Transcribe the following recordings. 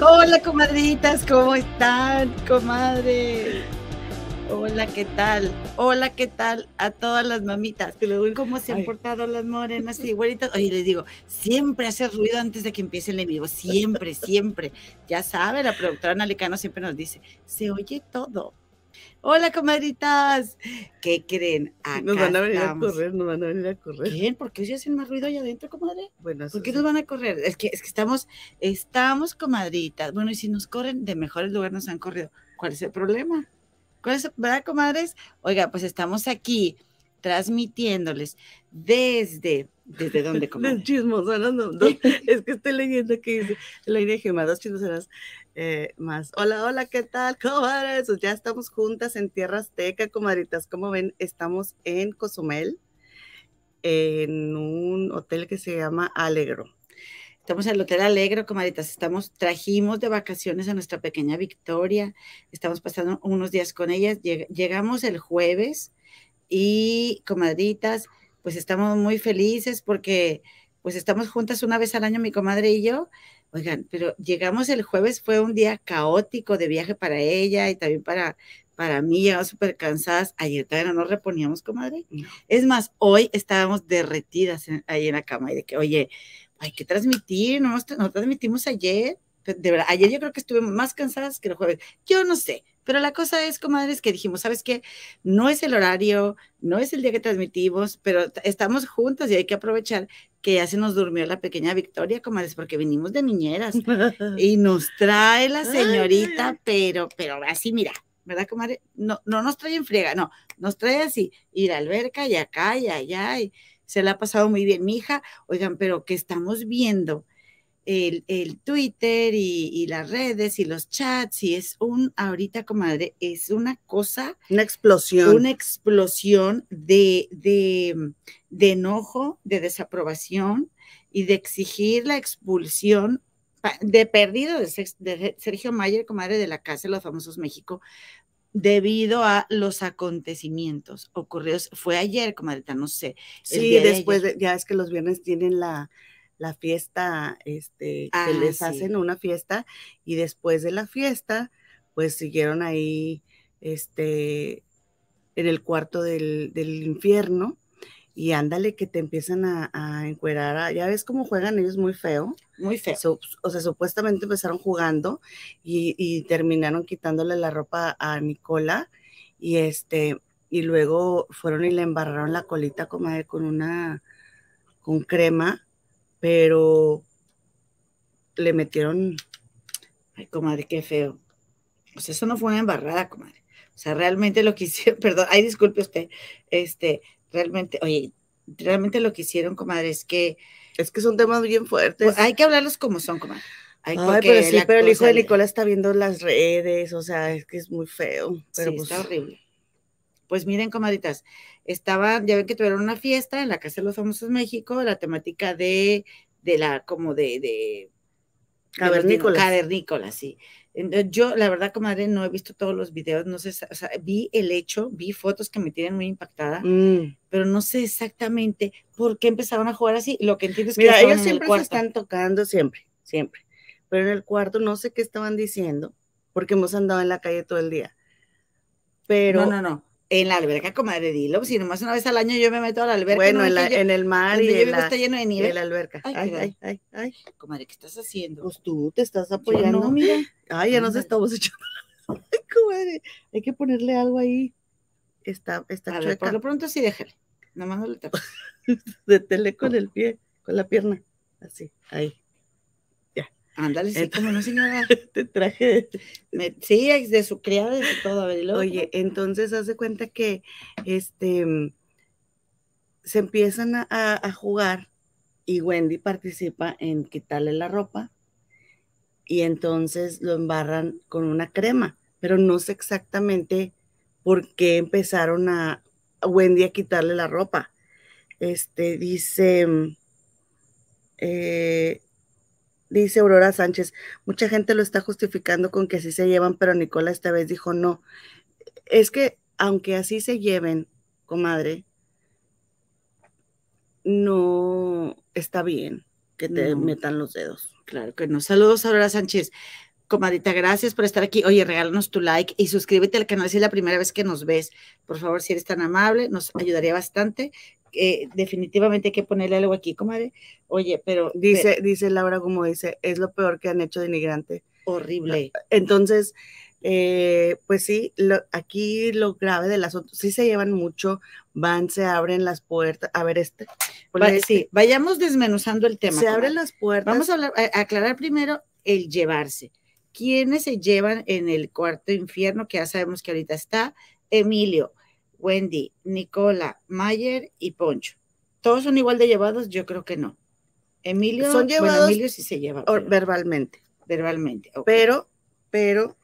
Hola, comadritas, ¿cómo están, comadre? Hola, ¿qué tal? Hola, ¿qué tal a todas las mamitas? ¿Cómo se han portado las morenas y güeritas? Oye, les digo, siempre hace ruido antes de que empiece el en vivo, siempre, siempre. Ya sabe, la productora Analicano siempre nos dice, se oye todo. Hola, comadritas. ¿Qué creen? nos van a venir a correr, nos van a venir a correr. ¿Quién? ¿Por qué hoy hacen más ruido allá adentro, comadre? Bueno, ¿Por qué nos van a correr? Es que, es que estamos, estamos, comadritas. Bueno, y si nos corren, de mejores lugares nos han corrido. ¿Cuál es el problema? ¿Cuál es, verdad, comadres? Oiga, pues estamos aquí transmitiéndoles desde ¿Desde dónde, comadre? Chismosanas, no, no, es que estoy leyendo que dice la Gema, dos chismosanas eh, más. Hola, hola, ¿qué tal, comadres? Pues ya estamos juntas en Tierra Azteca, comadritas. Como ven, estamos en Cozumel, en un hotel que se llama Alegro. Estamos en el Hotel Alegro, comadritas. Estamos, trajimos de vacaciones a nuestra pequeña Victoria. Estamos pasando unos días con ellas. Llegamos el jueves y, comadritas, pues estamos muy felices porque pues estamos juntas una vez al año mi comadre y yo. Oigan, pero llegamos el jueves, fue un día caótico de viaje para ella y también para, para mí, llegamos súper cansadas. Ayer todavía no nos reponíamos, comadre. Es más, hoy estábamos derretidas ahí en la cama y de que, oye, hay que transmitir, no, no transmitimos ayer. De verdad, ayer yo creo que estuvimos más cansadas que el jueves. Yo no sé, pero la cosa es, comadres, que dijimos, ¿sabes qué? No es el horario, no es el día que transmitimos, pero estamos juntas y hay que aprovechar que ya se nos durmió la pequeña Victoria, comadres, porque venimos de niñeras y nos trae la señorita, pero, pero así, mira, ¿verdad, comadre? No, no nos trae en friega, no, nos trae así, ir a alberca y acá y allá, y se la ha pasado muy bien, mi hija, oigan, pero que estamos viendo el, Twitter y, las redes y los chats y es un, ahorita comadre, es una cosa. Una explosión. Una explosión de, de, de enojo, de desaprobación y de exigir la expulsión de perdido de, Sergio Mayer, comadre de la Casa de los Famosos México, debido a los acontecimientos ocurridos. Fue ayer, comadre, no sé. Sí, después, ya es que los viernes tienen la, la fiesta, este, que ah, les hacen una fiesta y después de la fiesta, pues siguieron ahí, este, en el cuarto del, infierno y ándale que te empiezan a, encuerar, ya ves cómo juegan ellos muy feo. Muy feo. o sea, supuestamente empezaron jugando y, terminaron quitándole la ropa a Nicola y este, y luego fueron y le embarraron la colita con una, con crema pero le metieron, ay, comadre, qué feo. O sea, eso no fue una embarrada, comadre. O sea, realmente lo que hicieron, perdón, ay, disculpe usted, este, realmente, oye, realmente lo que hicieron, comadre, es que... Es que son temas bien fuertes. Pues, hay que hablarlos como son, comadre. Ay, pero sí, pero el hijo de Nicola está viendo las redes, o sea, es que es muy feo. Pero sí, está pues horrible. Pues miren, comadritas, estaban, ya ven que tuvieron una fiesta en la Casa de los Famosos México, la temática de, de la, como de, de cavernícolas. Cavernícolas, sí. Yo, la verdad, comadre, no he visto todos los videos, no sé, o sea, vi el hecho, vi fotos que me tienen muy impactada, mm. pero no sé exactamente por qué empezaron a jugar así. Lo que entiendo es que ellos siempre se están tocando, siempre, siempre. Pero en el cuarto no sé qué estaban diciendo, porque hemos andado en la calle todo el día. Pero. No, no, no. En la alberca, comadre, dilo, si nomás una vez al año yo me meto a la alberca. Bueno, en, el mar y en la, está lleno de nieve. En la alberca. Ay, ay, ay, ay, Comadre, ¿qué estás haciendo? Pues tú te estás apoyando. No, mira. Ay, ya nos estamos echando. Ay, comadre, hay que ponerle algo ahí. Está, está a ver, por lo pronto sí déjale. Nomás no le tapas. Detele con el pie, con la pierna. Así, ahí. Ándale, sí, como no, señora. Te traje. sí, de su criada y de todo. Oye, entonces hace cuenta que este se empiezan a, jugar y Wendy participa en quitarle la ropa y entonces lo embarran con una crema, pero no sé exactamente por qué empezaron a, Wendy a quitarle la ropa. Este dice, eh, Dice Aurora Sánchez, mucha gente lo está justificando con que sí se llevan, pero Nicola esta vez dijo no. Es que aunque así se lleven, comadre, no está bien que te No. metan los dedos. Claro que no. Saludos, Aurora Sánchez. Comadita, gracias por estar aquí. Oye, regálanos tu like y suscríbete al canal si es la primera vez que nos ves. Por favor, si eres tan amable, nos ayudaría bastante. Eh, definitivamente hay que ponerle algo aquí, comadre. Oye, pero Dice, dice Laura, como dice, es lo peor que han hecho denigrante. pero horrible. Entonces, eh, pues sí, lo- aquí lo grave del asunto, sí se llevan mucho, van, se abren las puertas. A ver, este. Va- este. sí, vayamos desmenuzando el tema. se comadre. abren las puertas. Vamos a, hablar, a aclarar primero el llevarse. ¿Quiénes se llevan en el cuarto infierno? Que ya sabemos que ahorita está Emilio, Wendy, Nicola, Mayer y Poncho. ¿Todos son igual de llevados? Yo creo que no. Emilio, Son bueno, llevados Emilio sí se lleva pero- verbalmente. verbalmente. Pero, pero,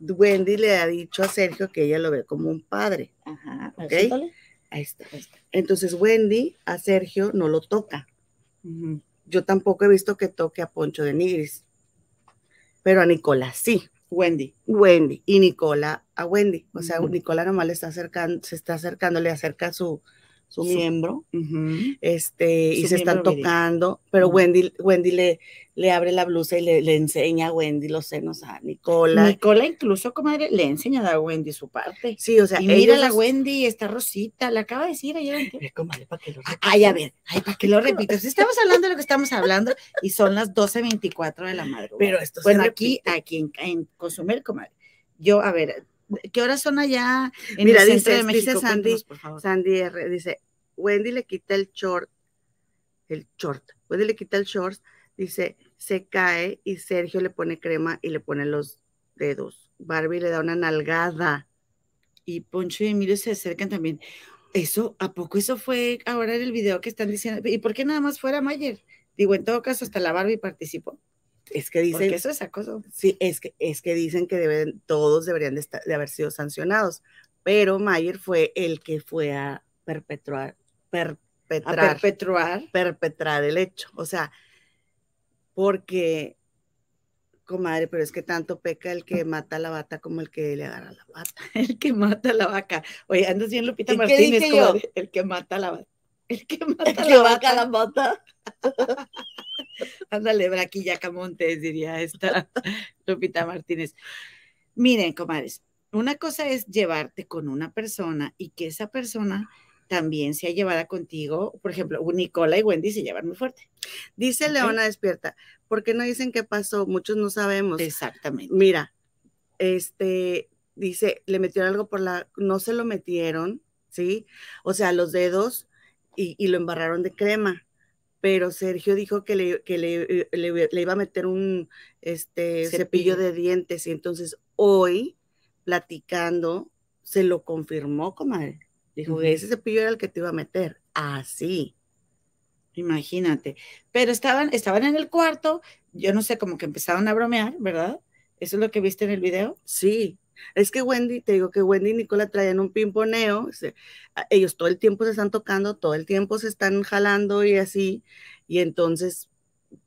Wendy le ha dicho a Sergio que ella lo ve como un padre. Ajá, ok. siéntale. Ahí está. Ahí está. Entonces, Wendy a Sergio no lo toca. Yo tampoco he visto que toque a Poncho de Nigris. Pero a Nicola sí. Wendy. Wendy y Nicola a Wendy. O sea. Nicola nomás le está acercando, se está acercando, le acerca su, su miembro, este, y se están viril. tocando, pero. Wendy, Wendy le, le abre la blusa y le, le enseña a Wendy los senos a Nicola. Nicola incluso, comadre, le ha enseñado a Wendy su parte. sí, o sea, y mira la Wendy, está Rosita, le acaba de decir ayer. comadre, para que lo Ay, a ver, ay, ¿para qué lo repites? Estamos hablando de lo que estamos hablando y son las 12.24 de la madrugada. Pero esto se bueno, aquí, repite. aquí en, en Cozumel, comadre. Yo, a ver, ¿qué horas son allá en Mira, el dice- de dice México? Sandy- por favor. Sandy R dice, Wendy le quita el short, el short, Wendy le quita el short, dice, se cae y Sergio le pone crema y le pone los dedos. Barbie le da una nalgada. Y Poncho y Emilio se acercan también. Eso, ¿a poco eso fue ahora en el video que están diciendo? ¿Y por qué nada más fuera Mayer? Digo, en todo caso, hasta la Barbie participó. Es que Porque dicen, eso es acoso. sí, es que, es que dicen que deben, todos deberían de, estar- de haber sido sancionados, pero Mayer fue el que fue a perpetuar, A perpetrar. perpetuar. perpetrar el hecho. O sea, porque, comadre, pero es que tanto peca el que mata a la bata como el que le agarra la bata. El que mata a la vaca. Oye, andas bien Lupita ¿Y qué Martínez. El que mata a la vaca. El que mata El que la vaca la bata. Ándale, Braquillaca Montes, diría esta Lupita Martínez. Miren, comadres, una cosa es llevarte con una persona y que esa persona también sea llevada contigo. Por ejemplo, Nicola y Wendy se llevan muy fuerte. Dice. Leona despierta. ¿Por qué no dicen qué pasó? Muchos no sabemos. Exactamente. Mira, este dice, le metieron algo por la, no se lo metieron, ¿sí? O sea, los dedos y, y lo embarraron de crema. Pero Sergio dijo que le, que le, le- le iba a meter un este, cepillo. Cepillo. de dientes. Y entonces hoy, platicando, se lo confirmó, comadre. Dijo que ese cepillo era el que te iba a meter. Así. Imagínate. Pero estaban, estaban en el cuarto, yo no sé, como que empezaron a bromear, ¿verdad? Eso es lo que viste en el video. Sí, es que Wendy, te digo que Wendy y Nicola traían un pimponeo, ellos todo el tiempo se están tocando, todo el tiempo se están jalando y así, y entonces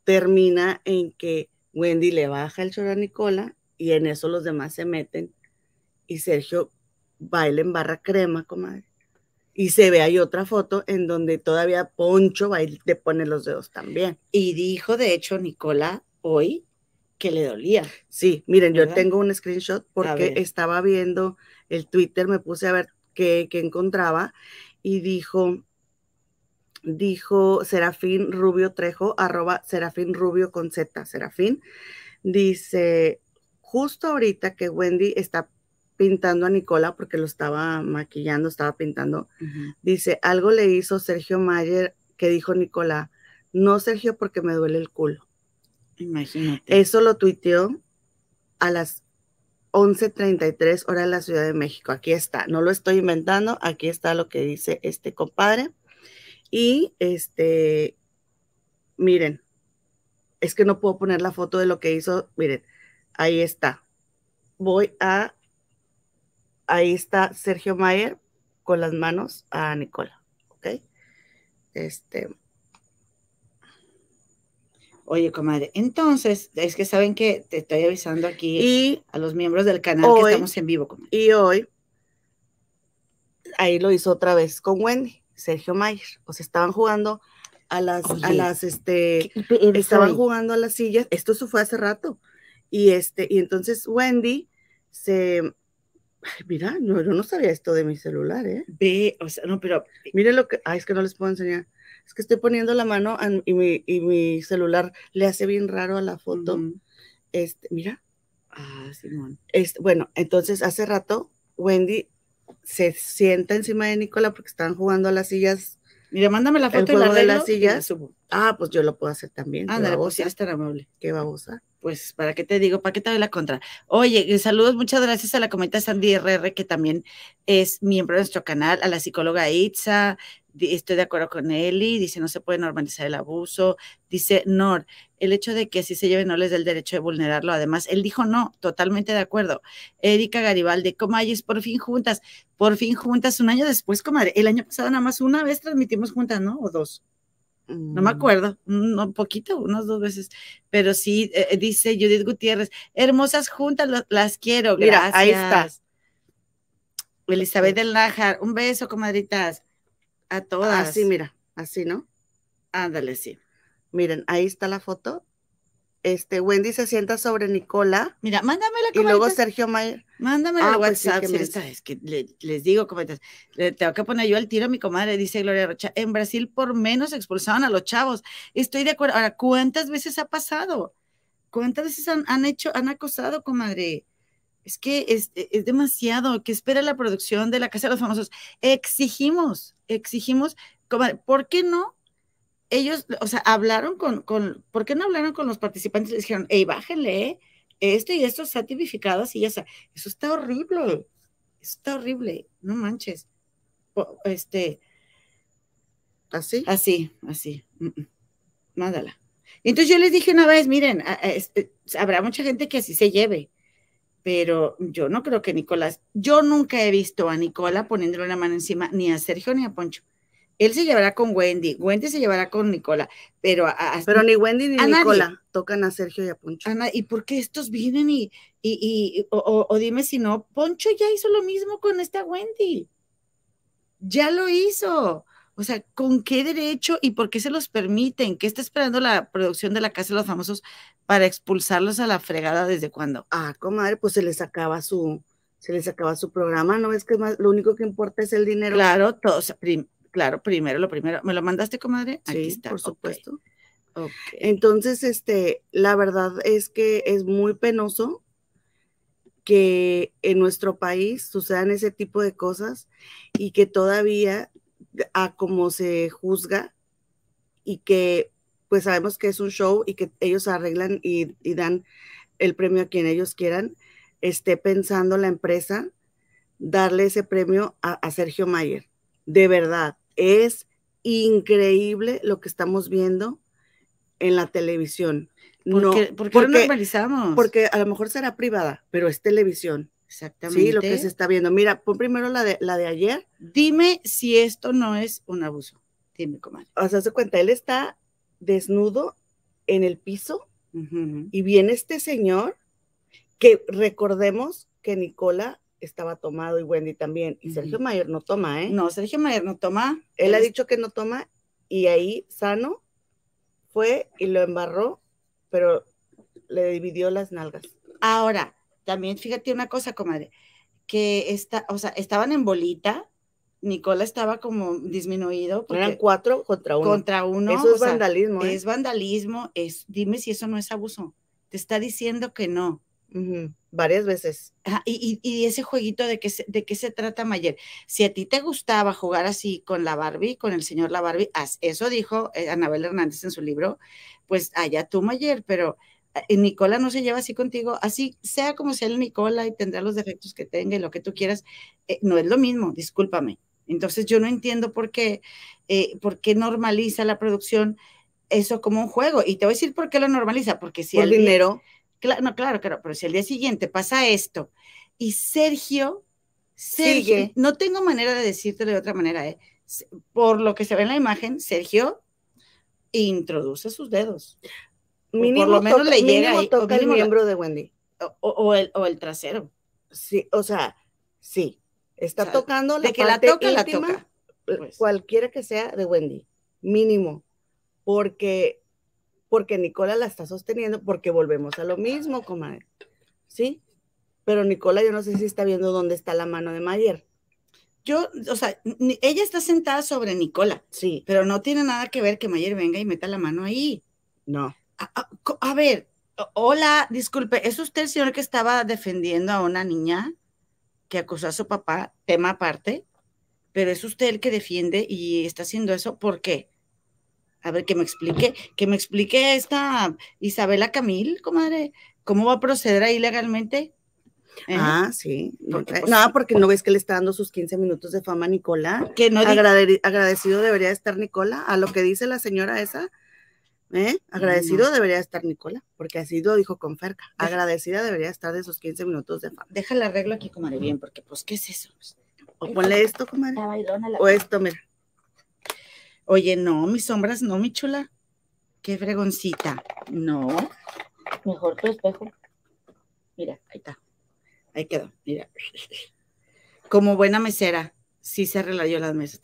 termina en que Wendy le baja el chorro a Nicola y en eso los demás se meten y Sergio baila en barra crema, comadre. Y se ve ahí otra foto en donde todavía Poncho y le pone los dedos también. Y dijo, de hecho, Nicola hoy que le dolía. Sí, miren, yo tengo un screenshot porque estaba viendo el Twitter, me puse a ver qué, qué encontraba y dijo, dijo Serafín Rubio Trejo, arroba Serafín Rubio con Z, Serafín, dice, justo ahorita que Wendy está pintando a Nicola porque lo estaba maquillando, estaba pintando, dice, algo le hizo Sergio Mayer que dijo Nicola, no Sergio porque me duele el culo. Imagínate. Eso lo tuiteó a las 11:33 hora de la Ciudad de México. Aquí está, no lo estoy inventando, aquí está lo que dice este compadre. Y este, miren, es que no puedo poner la foto de lo que hizo, miren, ahí está. Voy a, ahí está Sergio Mayer con las manos a Nicola, ¿ok? Este, Oye, comadre, entonces, es que saben que te estoy avisando aquí Y, a los miembros del canal hoy- que estamos en vivo, comadre. y hoy, ahí lo hizo otra vez con Wendy, Sergio Mayer. O sea, estaban jugando a las, a las, este, ¿Qué- estaban jugando a las sillas. Esto se fue hace rato. Y este, y entonces Wendy se. Ay, mira, no, yo no sabía esto de mi celular, ¿eh? Ve, o sea, no, pero Mire lo que. Ay, es que no les puedo enseñar. Es que estoy poniendo la mano an- y, mi, y mi celular le hace bien raro a la foto. Este, mira. Ah, Simón. Este, bueno, entonces hace rato Wendy se sienta encima de Nicola porque estaban jugando a las sillas. Mira, mándame la El foto y la juego de las la sillas. subo. Ah, pues yo lo puedo hacer también. Qué Ándale, pues babosa. eres tan amable. Qué babosa. Pues, ¿para qué te digo? ¿Para qué te doy la contra? Oye, eh, saludos, muchas gracias a la comenta Sandy RR, que también es miembro de nuestro canal, a la psicóloga Itza, estoy de acuerdo con Eli, dice, no se puede normalizar el abuso, dice Nor, el hecho de que así se lleve no les da el derecho de vulnerarlo, además, él dijo no, totalmente de acuerdo. Erika Garibaldi, comayes, por fin juntas, por fin juntas, un año después, comadre, el año pasado nada más una vez transmitimos juntas, ¿no? O dos. No me Mm. acuerdo, un poquito, unas dos veces, pero sí, eh, eh, dice Judith Gutiérrez, hermosas juntas, lo- las quiero, Mira, gracias. ahí está. Elizabeth del Nájar, un beso, comadritas, a todas. Así, mira, así, ¿no? Ándale, sí. Miren, ahí está la foto. Este, Wendy se sienta sobre Nicola Mira, mándamela, y luego Sergio Mayer. mándamela al Ah, pues sí, WhatsApp, es que le- les digo, comadritas, le tengo que poner yo al tiro a mi comadre, dice Gloria Rocha, en Brasil por menos expulsaban a los chavos, estoy de acuerdo, ahora, ¿cuántas veces ha pasado? ¿Cuántas veces han, han hecho, han acosado, comadre? Es que es, es demasiado. ¿Qué espera la producción de la Casa de los Famosos? Exigimos, exigimos, comadre, ¿por qué no? Ellos, o sea, hablaron con, con, ¿por qué no hablaron con los participantes? Les dijeron, hey, bájenle, ¿eh? esto y esto está tipificado así, ya está. Eso está horrible, eso está horrible, no manches. Este, Así. Así, así. Mándala. Entonces yo les dije una vez, miren, a- a- este, habrá mucha gente que así se lleve, pero yo no creo que Nicolás, yo nunca he visto a Nicola poniéndole una mano encima, ni a Sergio ni a Poncho. Él se llevará con Wendy, Wendy se llevará con Nicola, pero a, a- Pero ni Wendy ni nadie. Nicola tocan a Sergio y a Poncho. Ana, ¿y por qué estos vienen y, y, y- o, o- o dime si no, Poncho ya hizo lo mismo con esta Wendy. Ya lo hizo. O sea, ¿con qué derecho y por qué se los permiten? ¿Qué está esperando la producción de la Casa de los Famosos para expulsarlos a la fregada desde cuándo? Ah, comadre, pues se les acaba su, se les acaba su programa, ¿no ves que más, lo único que importa es el dinero? Claro, todos, prim- claro, primero lo primero. ¿Me lo mandaste, comadre? Aquí Sí, está. por supuesto. Entonces, este, la verdad es que es muy penoso que en nuestro país sucedan ese tipo de cosas y que todavía a como se juzga y que pues sabemos que es un show y que ellos arreglan y, y dan el premio a quien ellos quieran, esté pensando la empresa darle ese premio a, a Sergio Mayer. De verdad, es increíble lo que estamos viendo en la televisión. ¿Por no, qué, por qué lo porque, normalizamos? porque a lo mejor será privada, pero es televisión. Exactamente. Sí, lo que se está viendo. Mira, pon primero la de, la de ayer. Dime si esto no es un abuso. Dime, comadre. O sea, se cuenta, él está desnudo en el piso y viene este señor que recordemos que Nicola estaba tomado y Wendy también. Y Sergio. Mayer no toma, ¿eh? No, Sergio Mayer no toma. Él ha dicho que no toma y ahí sano fue y lo embarró, pero le dividió las nalgas. Ahora, también fíjate una cosa, comadre, que está, o sea, estaban en bolita, Nicola estaba como disminuido Eran cuatro contra uno. contra uno. Eso es o sea, vandalismo, ¿eh? Es vandalismo, es, dime si eso no es abuso. Te está diciendo que no. Varias veces. Y, y- ese jueguito de qué se, de qué se trata Mayer. Si a ti te gustaba jugar así con la Barbie, con el señor la Barbie, eso dijo eh, Anabel Hernández en su libro, pues allá tú Mayer, pero eh, Nicola no se lleva así contigo, así sea como sea el Nicola y tendrá los defectos que tenga y lo que tú quieras, eh, no es lo mismo, discúlpame. Entonces yo no entiendo por qué, eh, por qué normaliza la producción eso como un juego. Y te voy a decir por qué lo normaliza, porque si Por al día- dinero. Cla- no, claro, claro, pero si al día siguiente pasa esto y Sergio, Sergio, Sigue. no tengo manera de decírtelo de otra manera, ¿eh? Por lo que se ve en la imagen, Sergio introduce sus dedos. Mínimo por lo menos toca- le llega mínimo ahí, o toca el mínimo la- miembro de Wendy. o, o el, o el trasero. Sí, o sea, sí. Está O sea, tocando la De que la parte la íntima, toca. eh, pues. cualquiera que sea de Wendy, mínimo, porque porque Nicola la está sosteniendo, porque volvemos a lo mismo, comadre, ¿sí? Pero Nicola, yo no sé si está viendo dónde está la mano de Mayer, Yo, o sea, ella está sentada sobre Nicola, sí, pero no tiene nada que ver que Mayer venga y meta la mano ahí. no, A, a- co- a ver, hola, disculpe, ¿es usted el señor que estaba defendiendo a una niña que acusó a su papá, tema aparte? Pero es usted el que defiende y está haciendo eso, ¿por qué? A ver, que me explique, que me explique esta Isabela Camil, comadre, ¿cómo va a proceder ahí legalmente? ¿Eh? ah, sí, no, Porque, trae- pues, no, porque no ves que le está dando sus 15 minutos de fama a Nicola, que no Agrade- agradecido debería estar Nicola a lo que dice la señora esa, ¿eh? Agradecido debería estar Nicola, porque así lo dijo con Ferca, Deja- agradecida debería estar de sus 15 minutos de fama. déjala arreglo aquí, comadre, bien, porque pues, ¿qué es eso? O ponle esto, comadre. La bailona, la- O esto, mira. Oye, no, mis sombras no, mi chula. Qué fregoncita. No. Mejor tu espejo. Mira, ahí está. Ahí quedó. Mira. Como buena mesera, sí se arregló las mesas.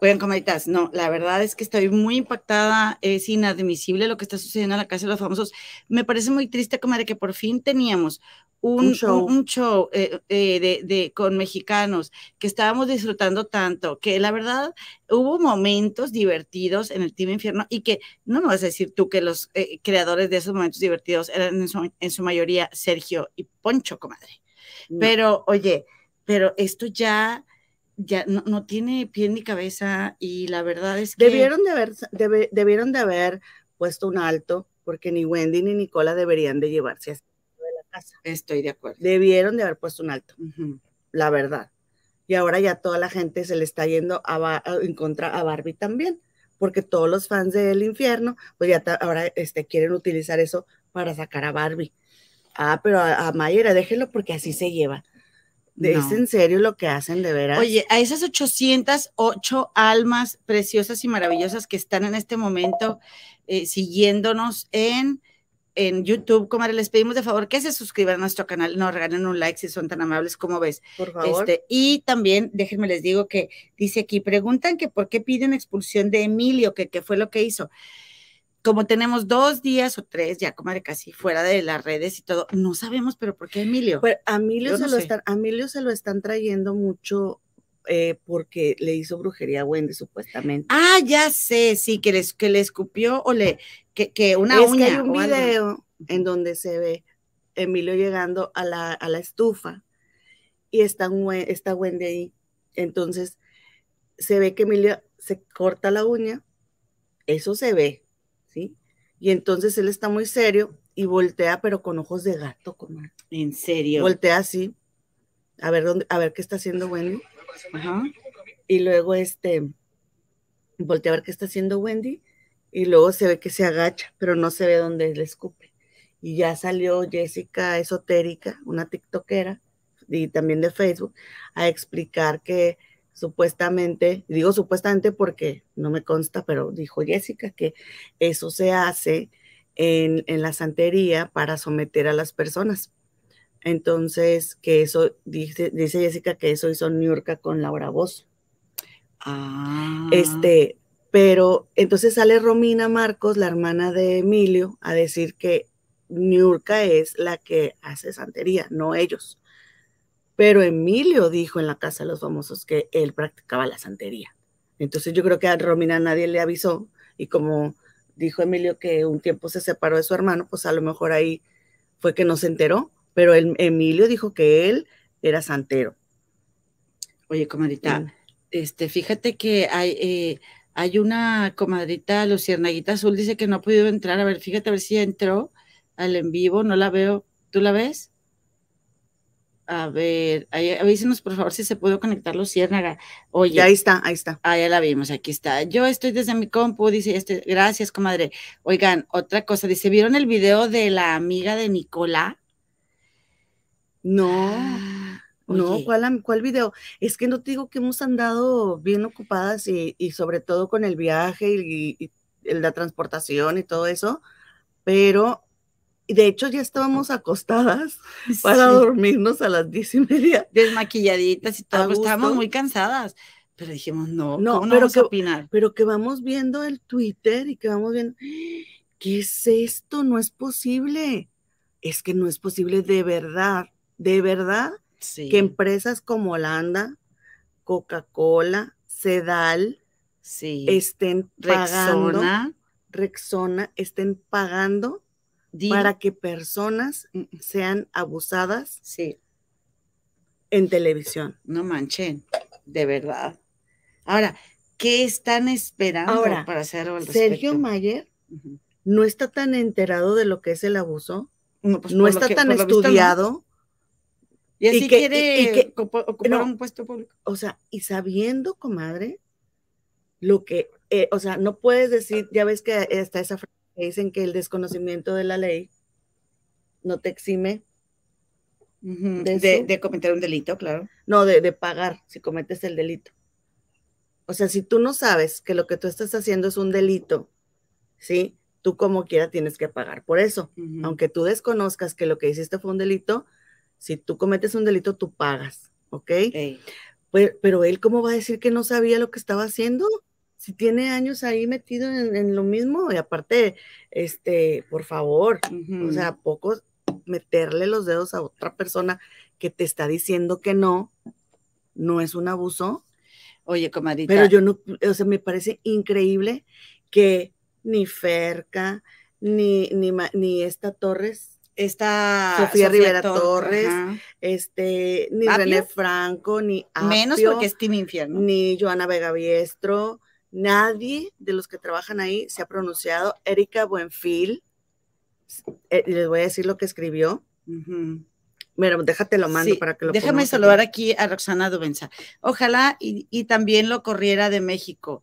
Oigan, comaditas, no, la verdad es que estoy muy impactada. Es inadmisible lo que está sucediendo en la Casa de los Famosos. Me parece muy triste, comadre, que por fin teníamos un, Un show. un- un show, eh, eh, de, de- con mexicanos que estábamos disfrutando tanto, que la verdad hubo momentos divertidos en el Team Infierno y que no me vas a decir tú que los eh, creadores de esos momentos divertidos eran en su, en su mayoría Sergio y Poncho, comadre. No. Pero, oye, pero esto ya, ya no, no tiene pie ni cabeza y la verdad es que... Debieron de haber, debieron de haber puesto un alto, porque ni Wendy ni Nicola deberían de llevarse así casa. Estoy de acuerdo. Debieron de haber puesto un alto, la verdad. Y ahora ya toda la gente se le está yendo a en contra a Barbie también, porque todos los fans del infierno, pues ya ahora este, quieren utilizar eso para sacar a Barbie. Ah, pero a, a Mayra déjelo porque así se lleva. De- ¿Es No. en serio lo que hacen de veras? Oye, a esas 808 almas preciosas y maravillosas que están en este momento eh, siguiéndonos en, en YouTube, comadre, les pedimos de favor que se suscriban a nuestro canal, nos regalen un like si son tan amables como ves. por favor. Este, y también, déjenme les digo que dice aquí, preguntan que por qué piden expulsión de Emilio, que qué fue lo que hizo. Como tenemos dos días o tres, ya comadre, casi fuera de las redes y todo, no sabemos, pero ¿por qué Emilio? Pues a Emilio, Yo se no lo sé. están, a Emilio se lo están trayendo mucho eh, porque le hizo brujería a Wendy, supuestamente. Ah, ya sé, sí, que le, que le escupió o le, que, que una es uña. que hay un algo. video en donde se ve Emilio llegando a la, a la estufa y está, está Wendy ahí. Entonces se ve que Emilio se corta la uña, eso se ve, ¿sí? Y entonces él está muy serio y voltea, pero con ojos de gato, comadre. En serio. Voltea así, a ver dónde, a ver qué está haciendo Wendy. Ajá. y luego este voltea a ver qué está haciendo Wendy y luego se ve que se agacha, pero no se ve dónde le escupe. Y ya salió Jessica Esotérica, una tiktokera y también de Facebook, a explicar que supuestamente, digo supuestamente porque no me consta, pero dijo Jessica que eso se hace en, en la santería para someter a las personas. Entonces, que eso, dice, dice Jessica que eso hizo Niurka con Laura Bozo. Ah. Este, pero entonces sale Romina Marcos, la hermana de Emilio, a decir que Niurka es la que hace santería, no ellos. Pero Emilio dijo en la Casa de los Famosos que él practicaba la santería. Entonces yo creo que a Romina nadie le avisó y como dijo Emilio que un tiempo se separó de su hermano, pues a lo mejor ahí fue que no se enteró, pero el, Emilio dijo que él era santero. Oye, comadrita, Mm. este, fíjate que hay, eh, hay una comadrita, Luciernaguita Azul, dice que no ha podido entrar. A ver, fíjate a ver si ya entró al en vivo, no la veo. ¿Tú la ves? A ver, ahí, avísenos por favor si se pudo conectar Luciérnaga. Oye, ahí está, ahí está. Ah, ya la vimos, aquí está. Yo estoy desde mi compu, dice, este, gracias, comadre. Oigan, otra cosa, dice, ¿vieron el video de la amiga de Nicola? No. Ah, No, ¿cuál, ¿cuál video? Es que no te digo que hemos andado bien ocupadas y, y sobre todo con el viaje y, y la transportación y todo eso, pero de hecho ya estábamos acostadas para dormirnos a las diez y media. desmaquilladitas y todo, pues estábamos muy cansadas. Pero dijimos, no, No, ¿cómo no pero vamos que- a opinar? Pero que vamos viendo el Twitter y que vamos viendo, ¿qué es esto? No es posible. Es que no es posible de verdad, de verdad, Sí, que empresas como Holanda, Coca-Cola, Sedal sí. estén pagando, Rexona, Rexona, estén pagando Di- para que personas Mm, sean abusadas Sí, en televisión. no manchen, de verdad. Ahora, ¿qué están esperando Ahora, para hacer algo al Sergio? Mayer no está tan enterado de lo que es el abuso, No, pues, no por lo está que- tan visto, estudiado, Y así y que- y- quiere y que- ocupa- ocupar no. un puesto público. o sea, y sabiendo, comadre, lo que, eh, o sea, no puedes decir, ya ves que está esa frase que dicen que el desconocimiento de la ley no te exime, Ujú, de De, eso. de cometer un delito, claro. no, de, de pagar si cometes el delito. O sea, si tú no sabes que lo que tú estás haciendo es un delito, ¿sí? Tú como quiera tienes que pagar por eso. Ujú. Aunque tú desconozcas que lo que hiciste fue un delito, si tú cometes un delito, tú pagas, ¿ok? Pues, pero él, ¿cómo va a decir que no sabía lo que estaba haciendo? Si tiene años ahí metido en, en lo mismo, y aparte, este, por favor, o sea, poco meterle los dedos a otra persona que te está diciendo que no, no es un abuso. Oye, comadrita. Pero yo no, o sea, me parece increíble que ni Ferca, ni, ni, ni esta Torres, Esta Sofía Rivera Tor- Torres, ajá. este, ni ¿Apio? René Franco, ni Menos Apio, porque es Team Infierno. ni Joana Vega Biestro, nadie de los que trabajan ahí se ha pronunciado. Erika Buenfil, eh, y les voy a decir lo que escribió. Mira, déjate lo mando Sí, para que lo Déjame saludar aquí. aquí a Roxana Dubenza. Ojalá y, y también lo corriera de México.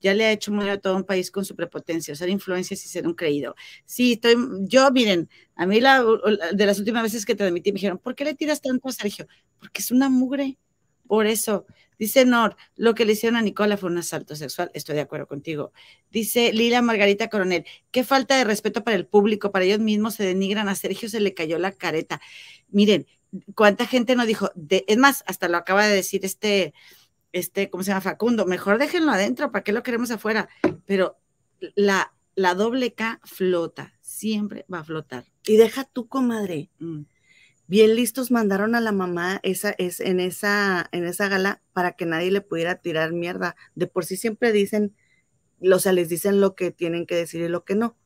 Ya le ha hecho muy a todo un país con su prepotencia, usar influencias y ser un creído. Sí, estoy, yo, miren, a mí la, de las últimas veces que transmití me dijeron, ¿por qué le tiras tanto a Sergio? Porque es una mugre. Por eso, dice Nor, lo que le hicieron a Nicola fue un asalto sexual. Estoy de acuerdo contigo. Dice Lila Margarita Coronel, qué falta de respeto para el público, para ellos mismos se denigran. A Sergio se le cayó la careta. Miren, cuánta gente no dijo, de, es más, hasta lo acaba de decir este, este, ¿cómo se llama? Facundo, mejor déjenlo adentro, ¿para qué lo queremos afuera? Pero la, la doble K flota, siempre va a flotar. Y deja tú, comadre. Mm. Bien listos mandaron a la mamá esa, es, en, esa, en esa gala para que nadie le pudiera tirar mierda. De por sí siempre dicen, o sea, les dicen lo que tienen que decir y lo que no.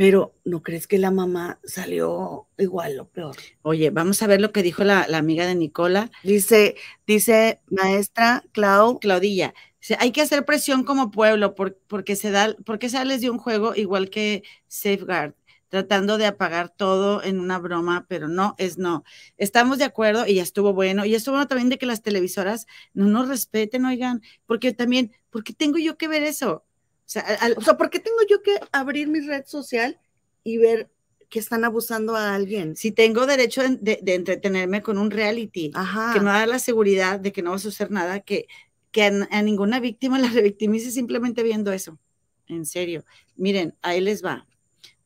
Pero ¿no crees que la mamá salió igual o peor? Oye, vamos a ver lo que dijo la, la amiga de Nicola, Dice, dice maestra Clau, Claudilla. Hay que hacer presión como pueblo por, porque se da, porque sales de un juego igual que Safeguard, tratando de apagar todo en una broma, pero no es no. Estamos de acuerdo y ya estuvo bueno. Y estuvo bueno también de que las televisoras no nos respeten, oigan, porque también, ¿por qué tengo yo que ver eso? O sea, al- o sea, ¿por qué tengo yo que abrir mi red social y ver que están abusando a alguien? si tengo derecho de, de- de entretenerme con un reality, Ajá. que no da la seguridad de que no va a suceder nada, que, que a, a ninguna víctima la revictimice simplemente viendo eso. En serio. Miren, ahí les va.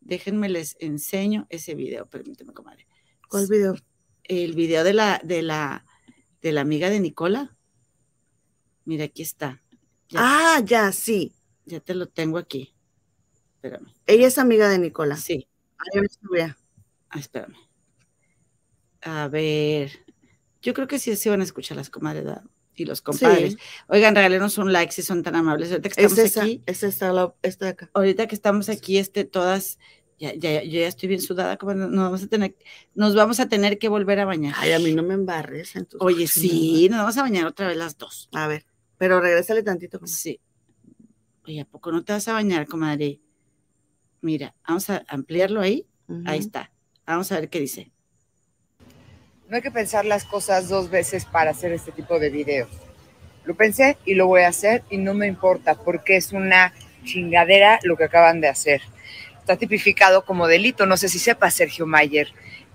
Déjenme les enseño ese video, permíteme, comadre. ¿Cuál video? El video de la, de la, de la amiga de Nicola. Mira, aquí está. Ya, Ah, ya, sí. Ya te lo tengo aquí. Espérame. Ella es amiga de Nicola. Sí, no sabía. ah, espérame. A ver. Yo creo que sí se van a escuchar las comadres ¿verdad? y los compadres. Sí. Oigan, regálenos un like si son tan amables. Ahorita que Es estamos esa, aquí, es esta, la- esta de acá. ahorita que estamos aquí, este, todas, ya, ya, yo ya estoy bien sudada, como nos vamos a tener, nos vamos a tener que volver a bañar. Ay, a mí no me embarres. en tus Oye, sí, nos vamos a bañar otra vez las dos. A ver, pero regrésale tantito. comadre. Sí. Oye, ¿a poco no te vas a bañar, comadre? Mira, vamos a ampliarlo ahí. Ahí está. Vamos a ver qué dice. No hay que pensar las cosas dos veces para hacer este tipo de videos. Lo pensé y lo voy a hacer y no me importa porque es una chingadera lo que acaban de hacer. Está tipificado como delito. No sé si sepa Sergio Mayer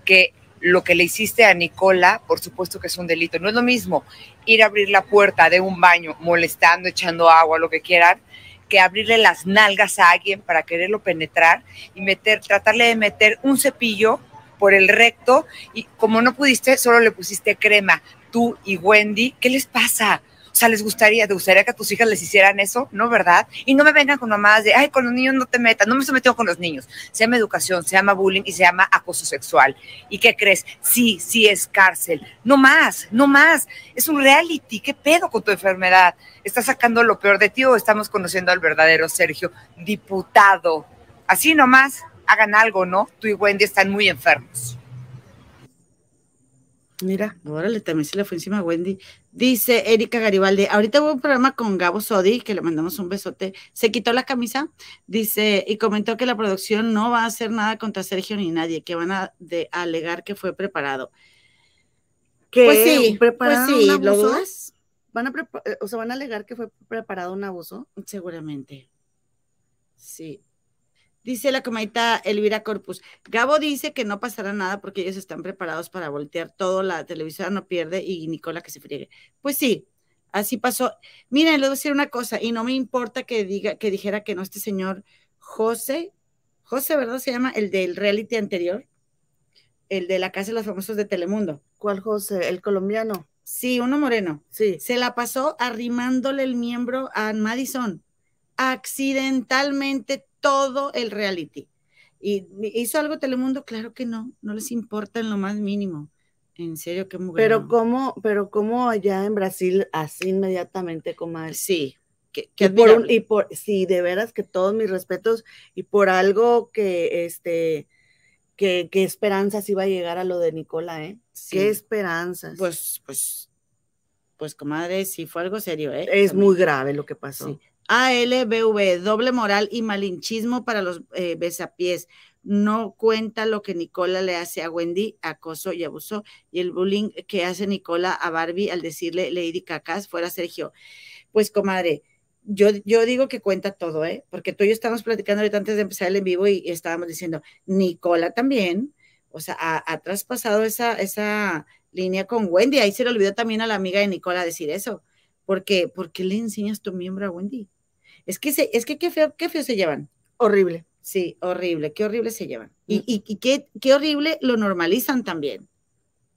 que lo que le hiciste a Nicola, por supuesto que es un delito. No es lo mismo ir a abrir la puerta de un baño molestando, echando agua, lo que quieran, que abrirle las nalgas a alguien para quererlo penetrar y meter, tratarle de meter un cepillo por el recto y como no pudiste, solo le pusiste crema, tú y Wendy, ¿qué les pasa? Sea, ¿les gustaría, te gustaría que a tus hijas les hicieran eso? ¿No, verdad? Y no me vengan con mamadas de, ay, con los niños no te metas, no me estoy metiendo con los niños. Se llama educación, se llama bullying y se llama acoso sexual. ¿Y qué crees? Sí, sí es cárcel. No más, no más. Es un reality. ¿Qué pedo con tu enfermedad? ¿Estás sacando lo peor de ti o estamos conociendo al verdadero Sergio, diputado? Así nomás, hagan algo, ¿no? Tú y Wendy están muy enfermos. Mira, órale, también se le fue encima a Wendy. Dice Erika Garibaldi, ahorita hubo un programa con Gabo Sodi, que le mandamos un besote, se quitó la camisa, dice, y comentó que la producción no va a hacer nada contra Sergio ni nadie, que van a, de, alegar que fue preparado. ¿Qué? Pues sí, ¿Prepararon pues sí, un ¿lo abuso? dudas? Van a eh, o sea, van a alegar que fue preparado un abuso. Seguramente. Sí. Dice la comadita Elvira Corpus. Gabo dice que no pasará nada porque ellos están preparados para voltear todo, la televisora no pierde y Nicola que se friegue. Pues sí, así pasó. Miren, les voy a decir una cosa, y no me importa que diga, que dijera que no este señor José, José, ¿verdad? Se llama el del reality anterior, el de la Casa de los Famosos de Telemundo. ¿Cuál José? El colombiano. Sí, uno moreno. Sí. Se la pasó arrimándole el miembro a Madison accidentalmente todo el reality. ¿Y hizo algo Telemundo? Claro que no, no les importa en lo más mínimo. En serio, qué mujer. Pero cómo, pero cómo allá en Brasil, así inmediatamente, comadre. Sí, Y por, un- y por, sí, de veras que todos mis respetos, y por algo que, este, que, que esperanzas iba a llegar a lo de Nicola, ¿eh? Sí. Qué esperanzas. Pues, pues, pues, comadre, sí fue algo serio, ¿eh? es También. muy grave lo que pasó. Sí. ALBV, doble moral y malinchismo para los eh, besapiés. No cuenta lo que Nicola le hace a Wendy, acoso y abuso, y el bullying que hace Nicola a Barbie al decirle Lady Cacas fuera Sergio. Pues, comadre, yo, yo digo que cuenta todo, ¿eh? Porque tú y yo estábamos platicando ahorita antes de empezar el en vivo y, estábamos diciendo, Nicola también, o sea, ha, ha traspasado esa, esa línea con Wendy. Ahí se le olvidó también a la amiga de Nicola decir eso. Porque, ¿por qué le enseñas tu miembro a Wendy? Es que, se, es que qué feo, qué feo se llevan. Horrible. Sí, horrible, qué horrible se llevan. Y, Mm. y, y qué, qué horrible lo normalizan también,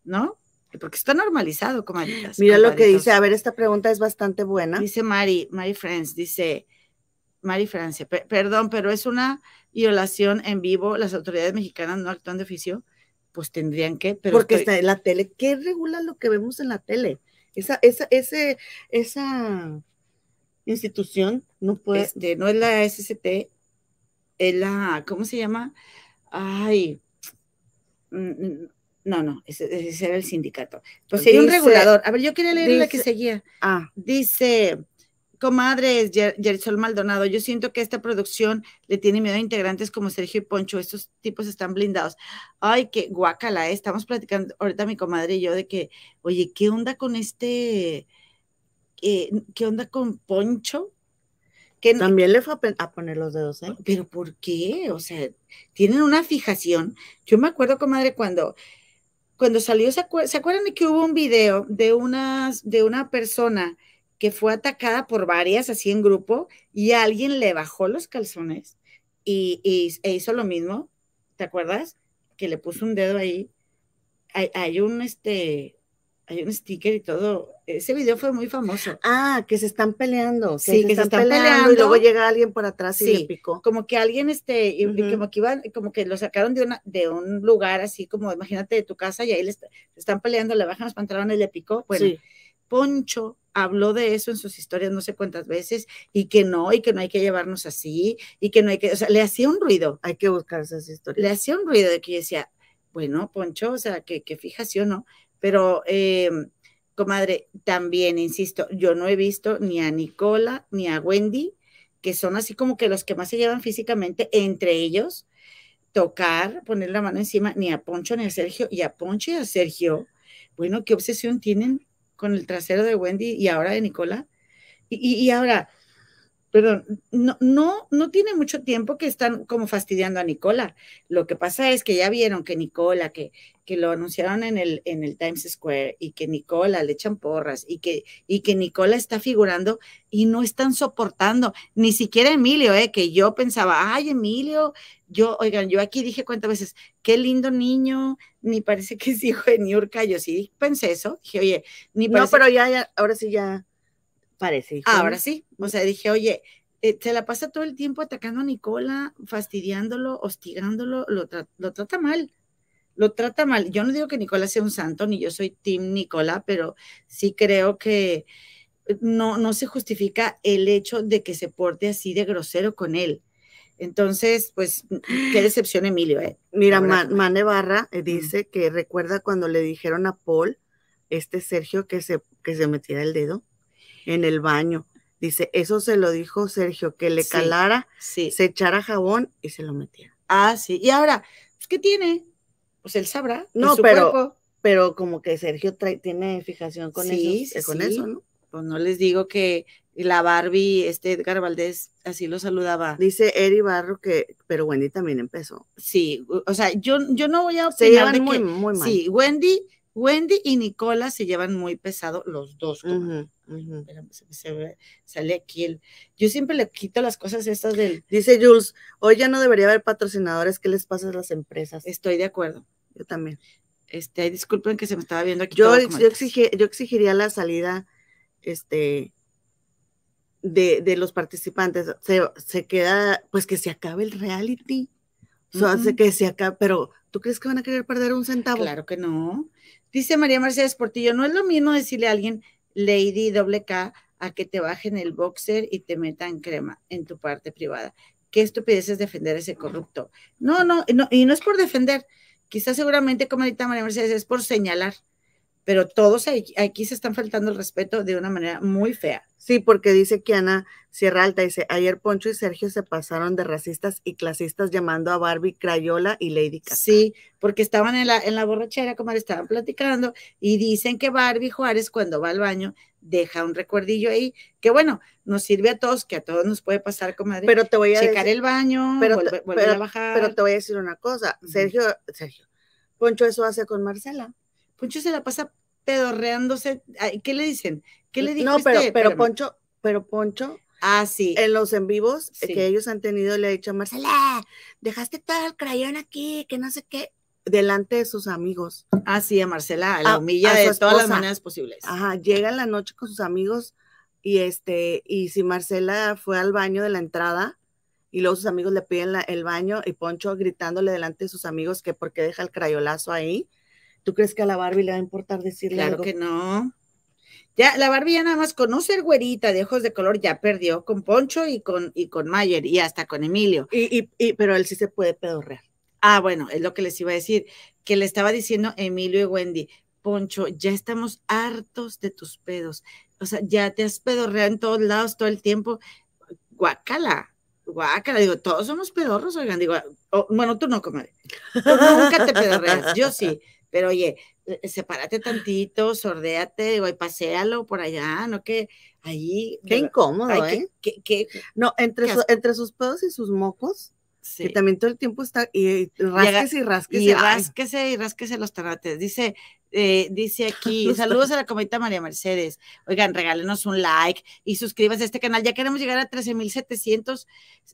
¿no? Porque está normalizado, comadritas. Mira lo que dice, a ver, esta pregunta es bastante buena. Dice Mari, Mari Friends, dice, Mari Francia, "Pe- perdón, pero es una violación en vivo, las autoridades mexicanas no actúan de oficio, pues tendrían que, pero porque estoy- está en la tele. ¿Qué regula lo que vemos en la tele? Esa, esa, ese, esa institución no puede. este, no es la SST, es la, ¿cómo se llama? Ay, mm, mm, no, no, ese, ese era el sindicato. Pues hay un regulador. A ver, yo quería leer la que seguía. ah, Dice, comadres, Yerisol Maldonado, yo siento que esta producción le tiene miedo a integrantes como Sergio y Poncho, estos tipos están blindados. Ay, qué guácala, ¿eh? estamos platicando ahorita mi comadre y yo de que, oye, ¿qué onda con este, eh, qué onda con Poncho? Que, también le fue a, poner los dedos, ¿eh? pero ¿por qué? O sea, tienen una fijación. Yo me acuerdo, comadre, cuando, cuando salió, ¿se, acuer- ¿se acuerdan de que hubo un video de, unas, de una persona que fue atacada por varias, así en grupo, y alguien le bajó los calzones y, y- e hizo lo mismo? ¿Te acuerdas? Que le puso un dedo ahí. Hay, hay un, este, hay un sticker y todo. Ese video fue muy famoso. Ah, que se están peleando. Sí, que se están Y peleando. luego llega alguien por atrás y Sí. le picó. como que alguien, este, y- y como que iban, como que lo sacaron de, una, de un lugar así como, imagínate, de tu casa y ahí le est- están peleando, le bajan los pantalones, le picó. Bueno, Sí. Poncho habló de eso en sus historias no sé cuántas veces y que no, y que no hay que llevarnos así, y que no hay que, o sea, le hacía un ruido, Hay que buscar esas historias. le hacía un ruido de que yo decía, bueno, Poncho, o sea, que, que fijación, ¿no? Pero, eh, comadre, también, insisto, yo no he visto ni a Nicola ni a Wendy, que son así como que los que más se llevan físicamente entre ellos, tocar, poner la mano encima, ni a Poncho ni a Sergio, y a Poncho y a Sergio, bueno, ¿qué obsesión tienen con el trasero de Wendy y ahora de Nicola? Y, y- y ahora, perdón, no, no, no tiene mucho tiempo que están como fastidiando a Nicola. Lo que pasa es que ya vieron que Nicola, que, que lo anunciaron en el, en el Times Square y que Nicola le echan porras y que, y que Nicola está figurando y no están soportando, ni siquiera Emilio, eh, que yo pensaba, ay, Emilio, yo, oigan, yo aquí dije cuántas veces, qué lindo niño, ni parece que es hijo de Niurka, yo sí pensé eso, dije, oye, ni No, parece pero ya, ya, ahora sí ya parece. Ahora sí, o sea, dije, oye, eh, se la pasa todo el tiempo atacando a Nicola, fastidiándolo, hostigándolo, lo, tra- lo trata mal, lo trata mal. Yo no digo que Nicola sea un santo, ni yo soy Team Nicola, pero sí creo que eh, no, no se justifica el hecho de que se porte así de grosero con él. Entonces, pues, qué decepción, Emilio, ¿eh? Mira, La verdad. Ma- Mane Barra eh, dice que recuerda cuando le dijeron a Paul, este Sergio, que se, que se metiera el dedo en el baño. Dice, eso se lo dijo Sergio, que le Sí. calara, Sí. se echara jabón y se lo metiera. Ah, sí. Y ahora, pues, ¿qué tiene? Pues él sabrá. No, su pero- cuerpo. Pero como que Sergio trae- tiene fijación con, Sí, sí, con eso, ¿no? Pues no les digo que la Barbie, este Edgar Valdés, así lo saludaba. Dice Eri Barro que, pero Wendy también empezó. Sí, o sea, yo, yo no voy a Se opinar llevan de muy, que- muy mal. Sí, Wendy, Wendy y Nicola se llevan muy pesado los dos. comadre. Se- se ve- sale aquí el. Yo siempre le quito las cosas estas del. Dice Jules, hoy ya no debería haber patrocinadores, ¿qué les pasa a las empresas? Estoy de acuerdo. Yo también. Este, disculpen que se me estaba viendo aquí. Yo, yo, yo exigiría la salida este, de, de los participantes. Se, se queda, pues que se acabe el reality. O sea, que se acabe, pero ¿tú crees que van a querer perder un centavo? Claro que no. Dice María Mercedes Portillo, no es lo mismo decirle a alguien Lady doble K a que te bajen el boxer y te metan crema en tu parte privada. Qué estupidez es defender a ese corrupto. No, no, no, y no es por defender. Quizás seguramente, como ahorita María Mercedes, es por señalar. Pero todos aquí, aquí se están faltando el respeto de una manera muy fea. Sí, porque dice que Ana Sierra Alta, dice, ayer Poncho y Sergio se pasaron de racistas y clasistas llamando a Barbie Crayola y Lady Cat. Sí, porque estaban en la, en la borrachera, como le estaban platicando, y dicen que Barbie Juárez cuando va al baño deja un recuerdillo ahí, que bueno, nos sirve a todos, que a todos nos puede pasar, comadre. Pero te voy a checar decir, el baño, pero volver, volver pero- a bajar. pero te voy a decir una cosa. Sergio, Sergio, Poncho eso hace con Marcela. Poncho se la pasa pedorreándose. ¿Qué le dicen? ¿Qué le dijo No, pero, este? pero Espérame. Poncho, pero Poncho, Ah, sí. en los en vivos Sí. que ellos han tenido, le ha dicho a Marcela, dejaste todo el crayón aquí, que no sé qué, delante de sus amigos. Ah, sí, a Marcela, la A- humilla a de todas las maneras posibles. Ajá, llega en la noche con sus amigos y este, y si Marcela fue al baño de la entrada y luego sus amigos le piden la- el baño y Poncho gritándole delante de sus amigos que por qué deja el crayolazo ahí, ¿tú crees que a la Barbie le va a importar decirle Claro algo? que no. Ya, la Barbie ya nada más con no ser güerita de ojos de color ya perdió con Poncho y con, y con Mayer y hasta con Emilio. Y, y, y- pero él sí se puede pedorrear. Ah, bueno, es lo que les iba a decir, que le estaba diciendo Emilio y Wendy, Poncho, ya estamos hartos de tus pedos. O sea, ya te has pedorreado en todos lados todo el tiempo. Guácala, guácala. Digo, todos somos pedorros, oigan. Digo, oh, bueno, tú no, comadre. Tú nunca te pedorreas, yo sí. Pero oye, eh, sepárate tantito, sordéate, y paséalo por allá, ¿no? Que ahí. Qué incómodo, ay, ¿eh? que, que- que- No, entre, su- entre sus pedos y sus mocos, sí. que también todo el tiempo está, y, y rasques y rasques. Y ay, rásquese y rásquese los tanates. Dice, eh, dice aquí, saludos a la comita María Mercedes. Oigan, regálenos un like y suscríbanse a este canal. Ya queremos llegar a 13,700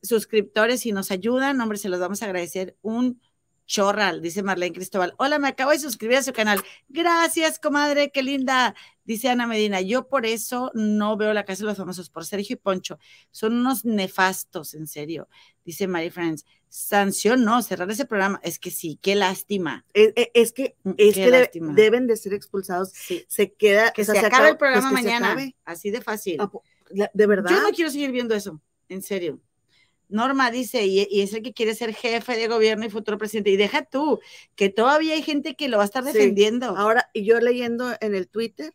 suscriptores y nos ayudan. Hombre, se los vamos a agradecer un chorral, dice Marlene Cristóbal. Hola, me acabo de suscribir a su canal. Gracias, comadre, qué linda. Dice Ana Medina, yo por eso no veo la casa de los famosos, por Sergio y Poncho. Son unos nefastos, en serio. Dice Mary Friends, sanción no, cerrar ese programa. Es que sí, qué lástima. Es, es- es que, Mm, es qué que de- deben de ser expulsados. Sí. Se queda. Que o sea, se, acabe acaba- el programa pues se mañana. Así de fácil. Ah, De verdad. Yo no quiero seguir viendo eso, en serio. Norma dice, y, y es el que quiere ser jefe de gobierno y futuro presidente. Y deja tú, que todavía hay gente que lo va a estar Sí. defendiendo. Ahora, y yo leyendo en el Twitter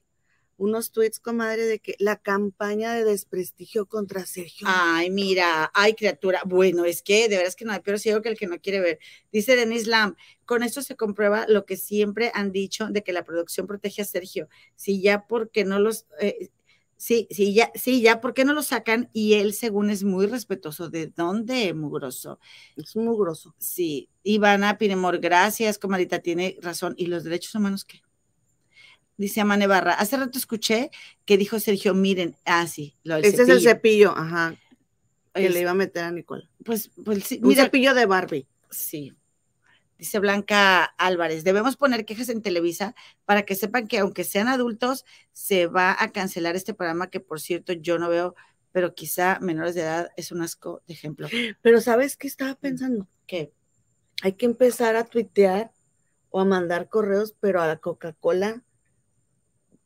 unos tweets, comadre, de que la campaña de desprestigio contra Sergio. Ay, mira, ay, criatura. Bueno, es que de veras que no hay peor ciego que el que no quiere ver. Dice Denis Lam, con esto se comprueba lo que siempre han dicho de que la producción protege a Sergio. Si ya porque no los, eh, Sí, sí, ya, sí, ya, ¿por qué no lo sacan? Y él, según es muy respetuoso. ¿De dónde, mugroso? Es mugroso. Sí, Ivana Pinemor, gracias, comadita, tiene razón. ¿Y los derechos humanos qué? Dice Amane Barra, hace rato escuché que dijo Sergio, miren, ah, sí, lo del Este es el cepillo, ajá, que Es- le iba a meter a Nicole. Pues, pues sí, Un mira, cepillo de Barbie. Sí. Dice Blanca Álvarez, debemos poner quejas en Televisa para que sepan que aunque sean adultos, se va a cancelar este programa que por cierto yo no veo, pero quizá menores de edad es un asco de ejemplo. Pero ¿sabes qué estaba pensando? Que Hay que empezar a tuitear o a mandar correos, pero a la Coca-Cola.